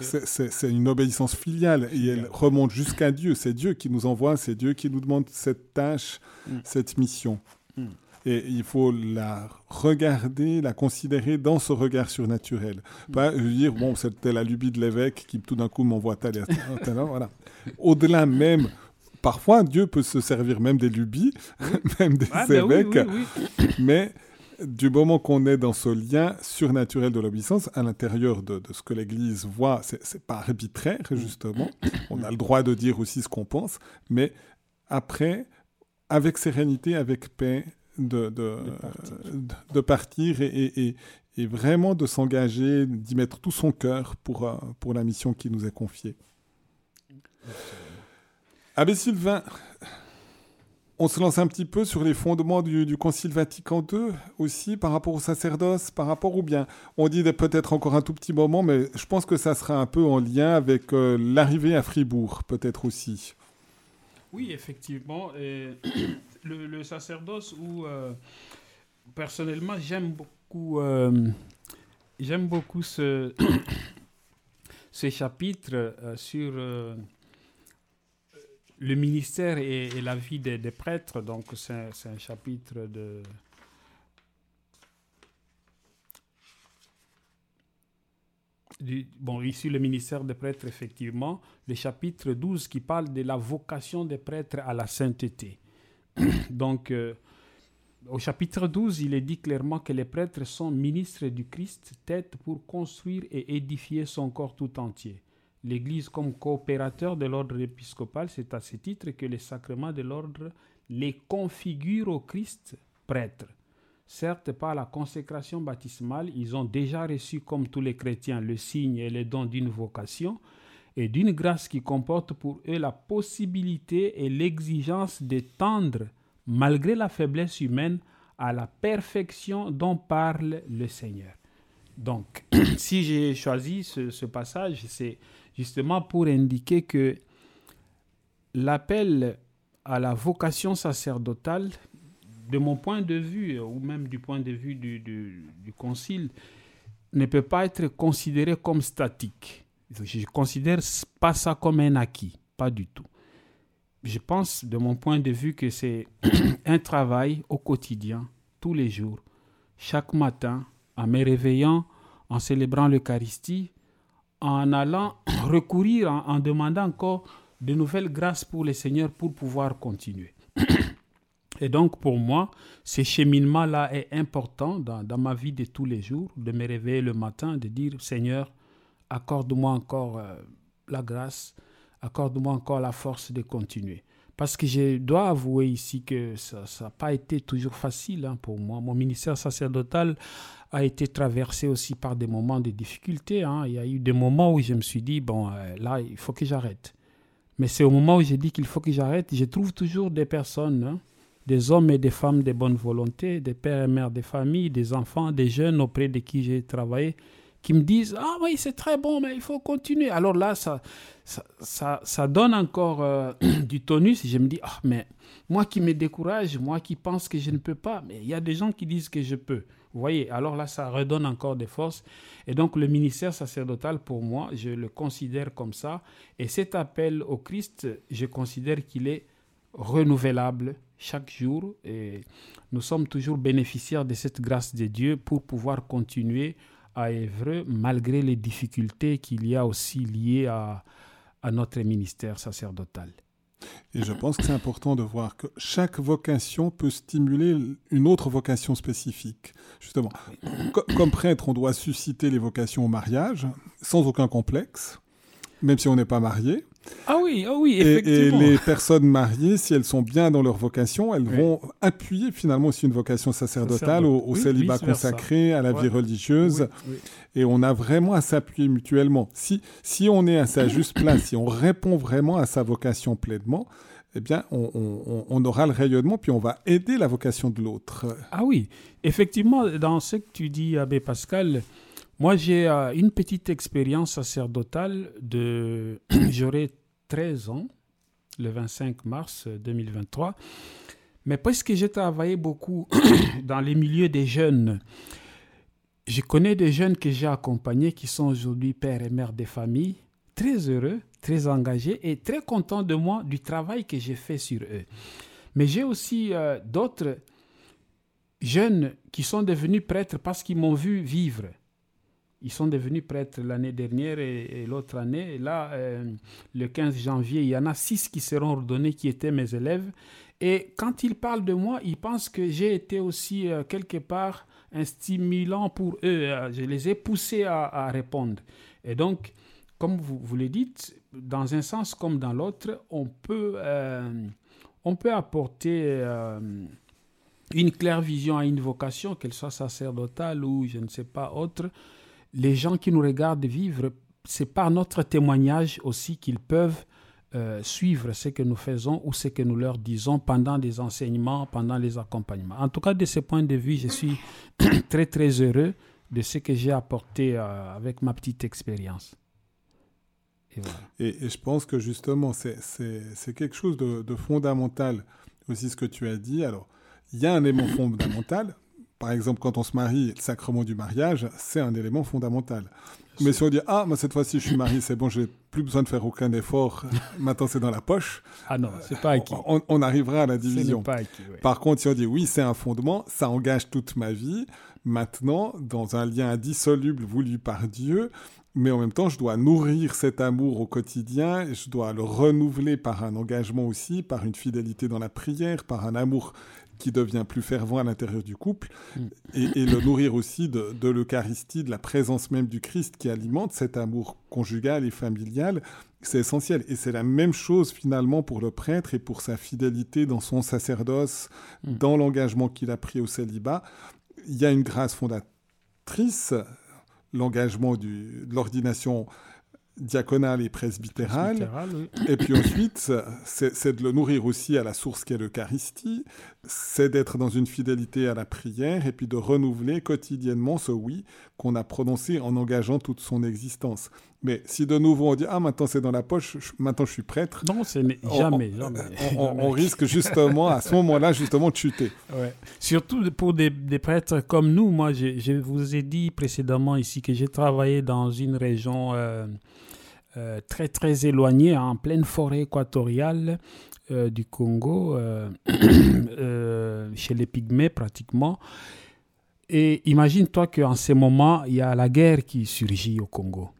C'est une obéissance filiale et elle remonte jusqu'à Dieu. C'est Dieu qui nous envoie, c'est Dieu qui nous demande cette tâche, mm. cette mission. Mm. Et il faut la regarder, la considérer dans ce regard surnaturel. Mm. Pas dire, bon, c'était la lubie de l'évêque qui tout d'un coup m'envoie tel et tel. voilà. Au-delà même parfois, Dieu peut se servir même des lubies, même des ah, ben évêques. mais du moment qu'on est dans ce lien surnaturel de l'obéissance, à l'intérieur de, ce que l'Église voit, c'est pas arbitraire, mm. justement. On a le droit de dire aussi ce qu'on pense, mais après, avec sérénité, avec paix, de, de, partir, et, vraiment de s'engager, d'y mettre tout son cœur pour, euh, pour la mission qui nous est confiée. Abbé Sylvain, on se lance un petit peu sur les fondements du, Concile Vatican II aussi par rapport au sacerdoce, par rapport ou bien on dit peut-être encore un tout petit moment, mais je pense que ça sera un peu en lien avec euh, l'arrivée à Fribourg, peut-être aussi.
Oui, effectivement. le, sacerdoce où euh, personnellement j'aime beaucoup, euh, beaucoup ce, ce chapitre sur le ministère et, la vie des, prêtres, donc c'est un chapitre de... bon, ici le ministère des prêtres, effectivement, le chapitre 12 qui parle de la vocation des prêtres à la sainteté. donc, euh, au chapitre 12, il est dit clairement que les prêtres sont ministres du Christ, tête pour construire et édifier son corps tout entier l'Église comme coopérateur de l'ordre épiscopal, c'est à ce titre que les sacrements de l'ordre les configurent au Christ prêtre. Certes, par la consécration baptismale, ils ont déjà reçu, comme tous les chrétiens, le signe et le don d'une vocation et d'une grâce qui comporte pour eux la possibilité et l'exigence de tendre, malgré la faiblesse humaine, à la perfection dont parle le Seigneur. Donc, si j'ai choisi ce, ce passage, c'est justement pour indiquer que l'appel à la vocation sacerdotale, de mon point de vue, ou même du point de vue du, du, Concile, ne peut pas être considéré comme statique. Je ne considère pas ça comme un acquis, pas du tout. Je pense, de mon point de vue, que c'est un travail au quotidien, tous les jours, chaque matin, en me réveillant, en célébrant l'Eucharistie, en allant recourir, en, demandant encore de nouvelles grâces pour le Seigneur pour pouvoir continuer. Et donc pour moi, ce cheminement-là est important dans, ma vie de tous les jours, de me réveiller le matin, de dire Seigneur, accorde-moi encore euh, la grâce, accorde-moi encore la force de continuer. Parce que je dois avouer ici que ça n'a pas été toujours facile hein, pour moi. Mon ministère sacerdotal a été traversé aussi par des moments de difficulté. Hein. Il y a eu des moments où je me suis dit, bon, euh, là, il faut que j'arrête. Mais c'est au moment où j'ai dit qu'il faut que j'arrête, je trouve toujours des personnes, hein, des hommes et des femmes de bonne volonté, des pères et mères de famille, des enfants, des jeunes auprès de qui j'ai travaillé, qui me disent Ah oui, c'est très bon, mais il faut continuer. Alors là, ça, ça, donne encore euh, du tonus. Je me dis Ah, mais moi qui me décourage, moi qui pense que je ne peux pas, mais il y a des gens qui disent que je peux. Vous voyez, alors là, ça redonne encore des forces. Et donc, le ministère sacerdotal, pour moi, je le considère comme ça. Et cet appel au Christ, je considère qu'il est renouvelable chaque jour. Et nous sommes toujours bénéficiaires de cette grâce de Dieu pour pouvoir continuer à œuvrer malgré les difficultés qu'il y a aussi liées à, à notre ministère sacerdotal.
Et je pense que c'est important de voir que chaque vocation peut stimuler une autre vocation spécifique. Justement, comme prêtre, on doit susciter les vocations au mariage sans aucun complexe, même si on n'est pas marié.
Ah oui, ah oui,
effectivement. Et, les personnes mariées, si elles sont bien dans leur vocation, elles vont appuyer finalement aussi une vocation sacerdotale, au, célibat consacré, à la vie religieuse. Et on a vraiment à s'appuyer mutuellement. Si, si on est à sa juste place, si on répond vraiment à sa vocation pleinement, eh bien, on, aura le rayonnement, puis on va aider la vocation de l'autre.
Ah oui, effectivement, dans ce que tu dis, Abbé Pascal, moi j'ai euh, une petite expérience sacerdotale. J'aurai 13 ans, le 25 mars 2023. Mais puisque j'ai travaillé beaucoup dans les milieux des jeunes, je connais des jeunes que j'ai accompagnés qui sont aujourd'hui pères et mères des familles, très heureux, très engagés et très contents de moi, du travail que j'ai fait sur eux. Mais j'ai aussi euh, d'autres jeunes qui sont devenus prêtres parce qu'ils m'ont vu vivre. Ils sont devenus prêtres l'année dernière et, l'autre année. Là, euh, le 15 janvier, il y en a six qui seront ordonnés qui étaient mes élèves. Et quand ils parlent de moi, ils pensent que j'ai été aussi euh, quelque part un stimulant pour eux. Euh, je les ai poussés à, répondre. Et donc, comme vous, vous le dites, dans un sens comme dans l'autre, on peut, on peut apporter une claire vision à une vocation, qu'elle soit sacerdotale ou je ne sais pas autre. Les gens qui nous regardent vivre, c'est par notre témoignage aussi qu'ils peuvent euh, suivre ce que nous faisons ou ce que nous leur disons pendant les enseignements, pendant les accompagnements. En tout cas, de ce point de vue, je suis très très heureux de ce que j'ai apporté euh, avec ma petite expérience.
Et, et, je pense que justement, c'est quelque chose de, de, fondamental aussi ce que tu as dit. Alors, il y a un élément fondamental. Par exemple, quand on se marie, le sacrement du mariage, c'est un élément fondamental. Mais si on dit, ah, mais cette fois-ci, je suis marié, c'est bon, j'ai plus besoin de faire aucun effort, maintenant c'est dans la poche.
Ah non, c'est pas acquis.
On, arrivera à la division. Pas acquis, Par contre, si on dit, oui, c'est un fondement, ça engage toute ma vie, maintenant, dans un lien indissoluble voulu par Dieu, mais en même temps, je dois nourrir cet amour au quotidien, et je dois le renouveler par un engagement aussi, par une fidélité dans la prière, par un amour qui devient plus fervent à l'intérieur du couple, mm. et, le nourrir aussi de, de l'Eucharistie, de la présence même du Christ qui alimente cet amour conjugal et familial, c'est essentiel. Et c'est la même chose finalement pour le prêtre et pour sa fidélité dans son sacerdoce, mm. dans l'engagement qu'il a pris au célibat. Il y a une grâce fondatrice, l'engagement de l'ordination diaconale et presbytérale. Et puis ensuite, c'est de le nourrir aussi à la source qu'est l'Eucharistie, c'est d'être dans une fidélité à la prière et puis de renouveler quotidiennement ce oui qu'on a prononcé en engageant toute son existence. Mais si de nouveau on dit ah maintenant c'est dans la poche, maintenant je suis prêtre.
Non, c'est jamais,
on, risque justement à ce moment-là justement de chuter.
Surtout pour des, prêtres comme nous. Moi, je, vous ai dit précédemment ici que j'ai travaillé dans une région. Euh, euh, très très éloignée, en pleine forêt équatoriale euh, du Congo, chez les Pygmées pratiquement. Et imagine-toi qu'en ce moment, il y a la guerre qui surgit au Congo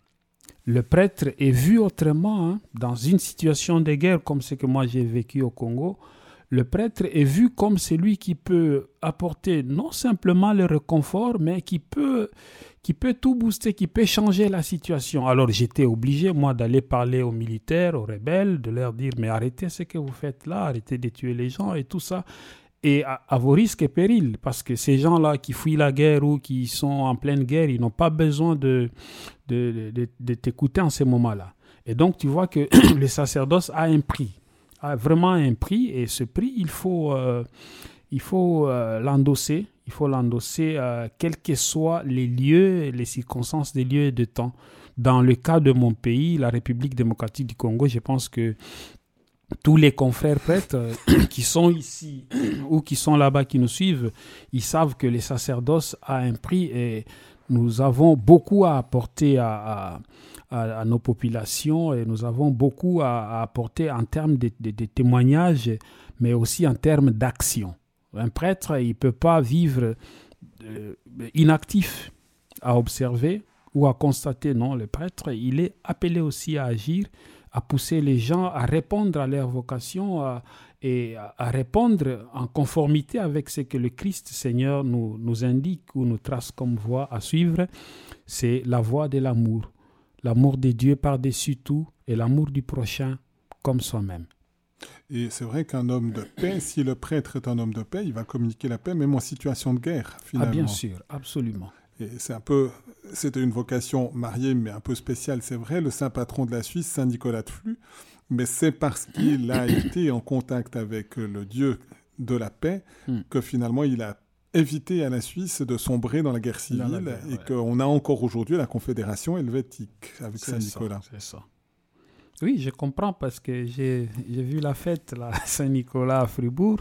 le prêtre est vu autrement hein. dans une situation de guerre comme ce que moi j'ai vécu au Congo. Le prêtre est vu comme celui qui peut apporter non simplement le réconfort, mais qui peut, qui peut tout booster, qui peut changer la situation. Alors j'étais obligé, moi, d'aller parler aux militaires, aux rebelles, de leur dire, mais arrêtez ce que vous faites là, arrêtez de tuer les gens et tout ça et à, vos risques et périls, parce que ces gens-là qui fuient la guerre ou qui sont en pleine guerre, ils n'ont pas besoin de, de, de, t'écouter en ces moments-là. Et donc, tu vois que le sacerdoce a un prix, a vraiment un prix, et ce prix, il faut, euh, il faut euh, l'endosser, il faut l'endosser, euh, quels que soient les lieux, les circonstances des lieux et de temps. Dans le cas de mon pays, la République démocratique du Congo, je pense que tous les confrères prêtres euh, qui sont ici ou qui sont là-bas, qui nous suivent, ils savent que les sacerdoce a un prix et nous avons beaucoup à apporter à, nos populations et nous avons beaucoup à, apporter en termes de, témoignages, mais aussi en termes d'action. Un prêtre, il ne peut pas vivre euh, inactif à observer ou à constater. Non, le prêtre, il est appelé aussi à agir à pousser les gens à répondre à leur vocation et à, répondre en conformité avec ce que le Christ Seigneur nous indique ou nous trace comme voie à suivre. C'est la voie de l'amour. L'amour de Dieu par-dessus tout et l'amour du prochain comme soi-même.
Et c'est vrai qu'un homme de paix, si le prêtre est un homme de paix, il va communiquer la paix même en situation de guerre, finalement.
Ah bien sûr, absolument.
Et c'est un peu, c'était une vocation mariée, mais un peu spéciale, c'est vrai. Le saint patron de la Suisse, Saint Nicolas de Flux, mais c'est parce qu'il a été en contact avec le Dieu de la paix hmm. que finalement il a éviter à la Suisse de sombrer dans la guerre civile et qu'on a encore aujourd'hui la Confédération helvétique avec Saint-Nicolas.
C'est ça. Oui, je comprends parce que j'ai vu la fête, la Saint-Nicolas à Fribourg.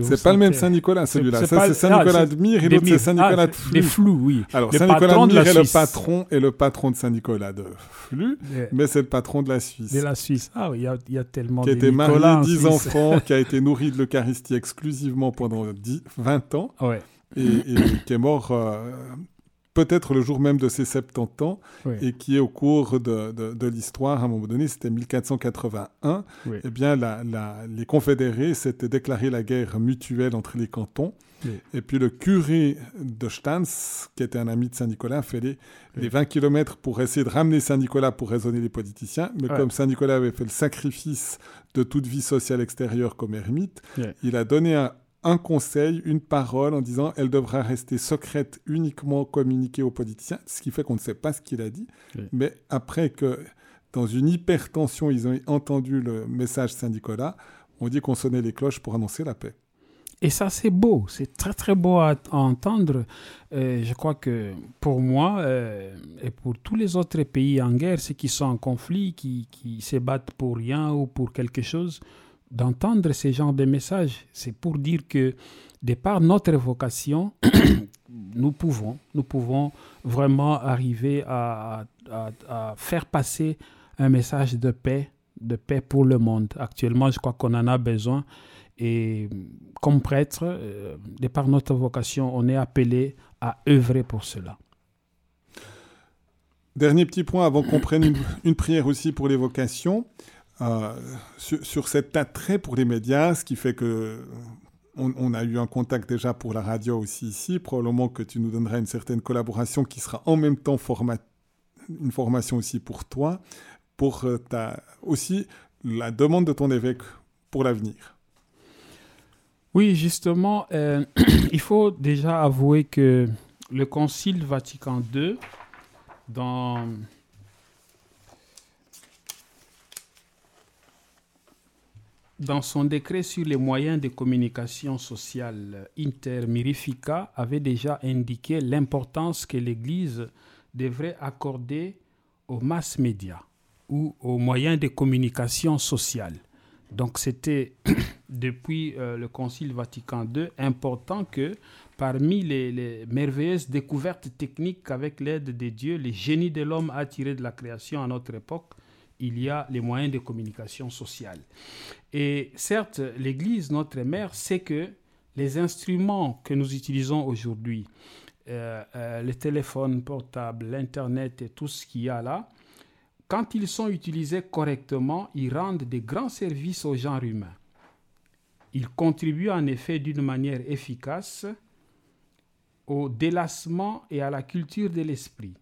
C'est pas le même Saint-Nicolas, celui-là. Ça, c'est Saint-Nicolas ah, de Mire et l'autre, c'est Saint-Nicolas ah, de Flux.
Des flous, oui.
Alors, Saint-Nicolas de Mire est le patron, et le patron de Saint-Nicolas de Flux, mais c'est le patron de la Suisse.
De la Suisse. Ah oui, il y, a tellement
de Qui a été marié, 10 enfants, qui a été nourri de l'Eucharistie exclusivement pendant 10, 20 ans.
Ouais.
Et, qui est mort euh, peut-être le jour même de ses 70 ans, et qui est au cours de, de, l'histoire, à un moment donné, c'était 1481, eh bien, la, les confédérés s'étaient déclaré la guerre mutuelle entre les cantons. Et puis le curé de Stans, qui était un ami de Saint-Nicolas, a fait les, les 20 km pour essayer de ramener Saint-Nicolas pour raisonner les politiciens. Mais comme Saint-Nicolas avait fait le sacrifice de toute vie sociale extérieure comme ermite, il a donné un, un conseil, une parole en disant elle devra rester secrète, uniquement communiquée aux politiciens, ce qui fait qu'on ne sait pas ce qu'il a dit. Mais après que, dans une hypertension, ils ont entendu le message Saint-Nicolas, on dit qu'on sonnait les cloches pour annoncer la paix.
Et ça, c'est beau, c'est très très beau à, entendre. Euh, je crois que pour moi euh, et pour tous les autres pays en guerre, ceux qui sont en conflit, qui, qui se battent pour rien ou pour quelque chose, d'entendre ce genre de messages. C'est pour dire que, de par notre vocation, nous pouvons, nous pouvons vraiment arriver à, faire passer un message de paix, de paix pour le monde. Actuellement, je crois qu'on en a besoin. Et comme prêtre, euh, de par notre vocation, on est appelé à œuvrer pour cela.
Dernier petit point avant qu'on prenne une, une, prière aussi pour les vocations. Euh, sur, cet attrait pour les médias, ce qui fait que on, a eu un contact déjà pour la radio aussi ici. Probablement que tu nous donneras une certaine collaboration qui sera en même temps une formation aussi pour toi, pour euh, ta, aussi la demande de ton évêque pour l'avenir.
Oui, justement, euh, il faut déjà avouer que le Concile Vatican II, dans Dans son décret sur les moyens de communication sociale, Intermirifica avait déjà indiqué l'importance que l'Église devrait accorder aux mass médias ou aux moyens de communication sociale. Donc c'était depuis euh, le Concile Vatican II important que parmi les, merveilleuses découvertes techniques avec l'aide de Dieu, les génies de l'homme a de la création à notre époque, il y a les moyens de communication sociale. Et certes, l'Église, notre mère, sait que les instruments que nous utilisons aujourd'hui, euh, euh, les téléphones portables, l'Internet et tout ce qu'il y a là, quand ils sont utilisés correctement, ils rendent des grands services au genre humain. Ils contribuent en effet d'une manière efficace au délassement et à la culture de l'esprit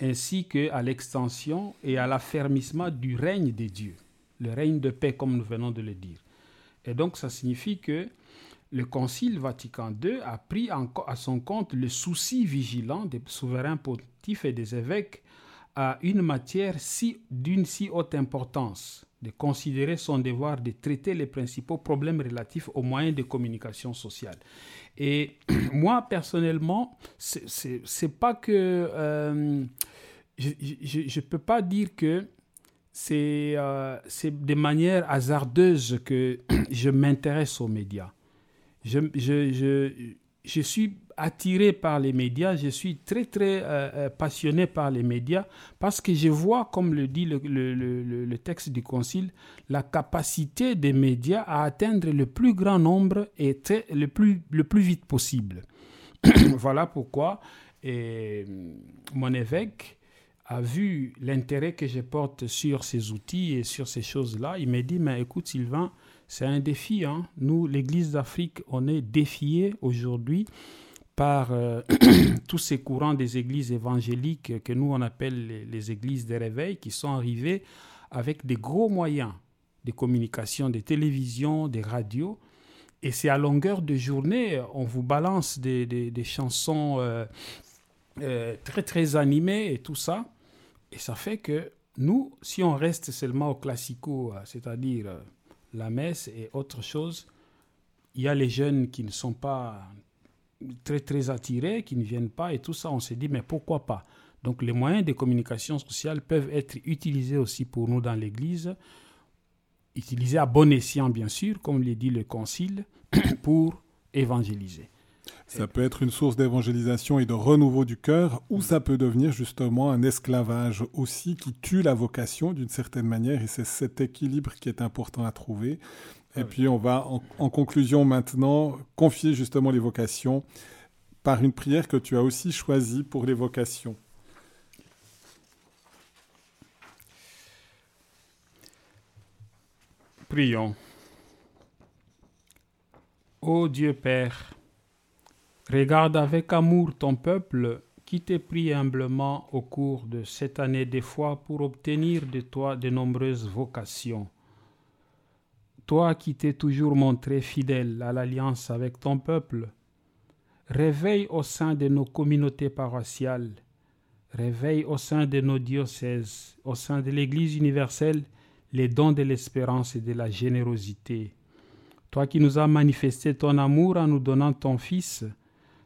ainsi qu'à l'extension et à l'affermissement du règne des dieux, le règne de paix comme nous venons de le dire. Et donc ça signifie que le Concile Vatican II a pris à son compte le souci vigilant des souverains pontifes et des évêques à une matière si, d'une si haute importance, de considérer son devoir de traiter les principaux problèmes relatifs aux moyens de communication sociale. Et moi, personnellement, c'est pas que. Euh, je ne peux pas dire que c'est euh, de manière hasardeuse que je m'intéresse aux médias. Je, je, je, je, suis attiré par les médias, je suis très très euh, euh, passionné par les médias parce que je vois, comme le dit le, le, le, texte du Concile, la capacité des médias à atteindre le plus grand nombre et le, plus, le plus vite possible. voilà pourquoi et, mon évêque a vu l'intérêt que je porte sur ces outils et sur ces choses-là. Il m'a dit, mais écoute Sylvain, c'est un défi. Hein. Nous, l'Église d'Afrique, on est défiés aujourd'hui par euh, tous ces courants des églises évangéliques que nous on appelle les, églises des réveils, qui sont arrivés avec des gros moyens de communication, des télévisions, des radios. Et c'est à longueur de journée, on vous balance des, des, chansons euh, euh, très très animées et tout ça. Et ça fait que nous, si on reste seulement au classico, c'est-à-dire la messe et autre chose, il y a les jeunes qui ne sont pas très très attirés, qui ne viennent pas et tout ça, on s'est dit mais pourquoi pas? Donc les moyens de communication sociale peuvent être utilisés aussi pour nous dans l'Église, utilisés à bon escient bien sûr, comme l'a dit le Concile, pour évangéliser.
Ça peut être une source d'évangélisation et de renouveau du cœur, ou ça peut devenir justement un esclavage aussi qui tue la vocation d'une certaine manière, et c'est cet équilibre qui est important à trouver. Et puis on va en, conclusion maintenant confier justement les vocations par une prière que tu as aussi choisie pour les vocations.
Prions. Ô Dieu Père, regarde avec amour ton peuple qui t'est pris humblement au cours de cette année des fois pour obtenir de toi de nombreuses vocations toi qui t'es toujours montré fidèle à l'alliance avec ton peuple, réveille au sein de nos communautés paroissiales, réveille au sein de nos diocèses, au sein de l'Église universelle, les dons de l'espérance et de la générosité. Toi qui nous as manifesté ton amour en nous donnant ton Fils,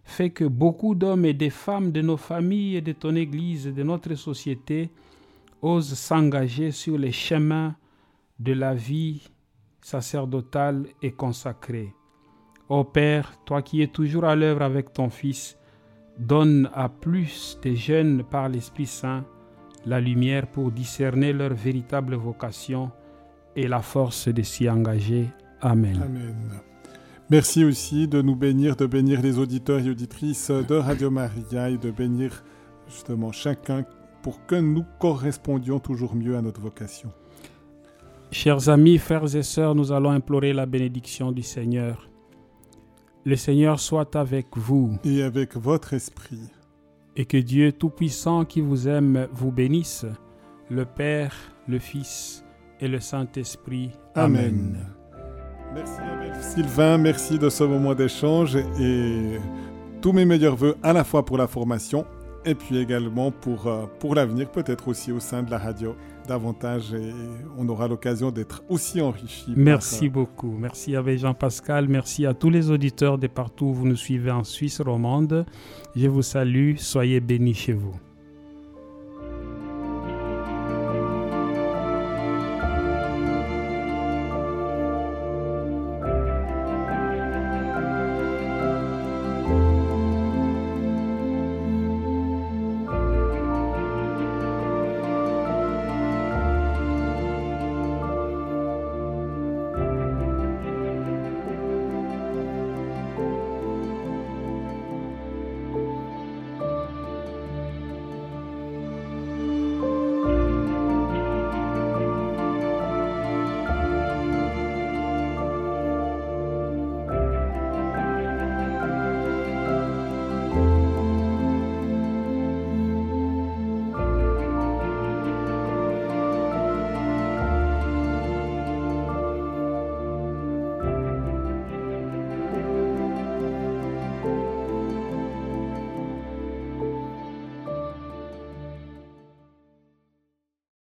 fais que beaucoup d'hommes et de femmes de nos familles et de ton Église et de notre société osent s'engager sur les chemins de la vie sacerdotal et consacré. Ô Père, toi qui es toujours à l'œuvre avec ton Fils, donne à plus de jeunes par l'Esprit Saint la lumière pour discerner leur véritable vocation et la force de s'y engager. Amen.
Amen. Merci aussi de nous bénir, de bénir les auditeurs et auditrices de Radio Maria et de bénir justement chacun pour que nous correspondions toujours mieux à notre vocation.
Chers amis, frères et sœurs, nous allons implorer la bénédiction du Seigneur. Le Seigneur soit avec vous.
Et avec votre esprit.
Et que Dieu Tout-Puissant qui vous aime vous bénisse, le Père, le Fils et le Saint-Esprit. Amen.
Merci Sylvain, merci de ce moment d'échange et tous mes meilleurs voeux à la fois pour la formation et puis également pour, euh, pour l'avenir, peut-être aussi au sein de la radio davantage et on aura l'occasion d'être aussi enrichi.
Merci beaucoup. Merci à Jean-Pascal. Merci à tous les auditeurs de partout où vous nous suivez en Suisse romande. Je vous salue. Soyez bénis chez vous.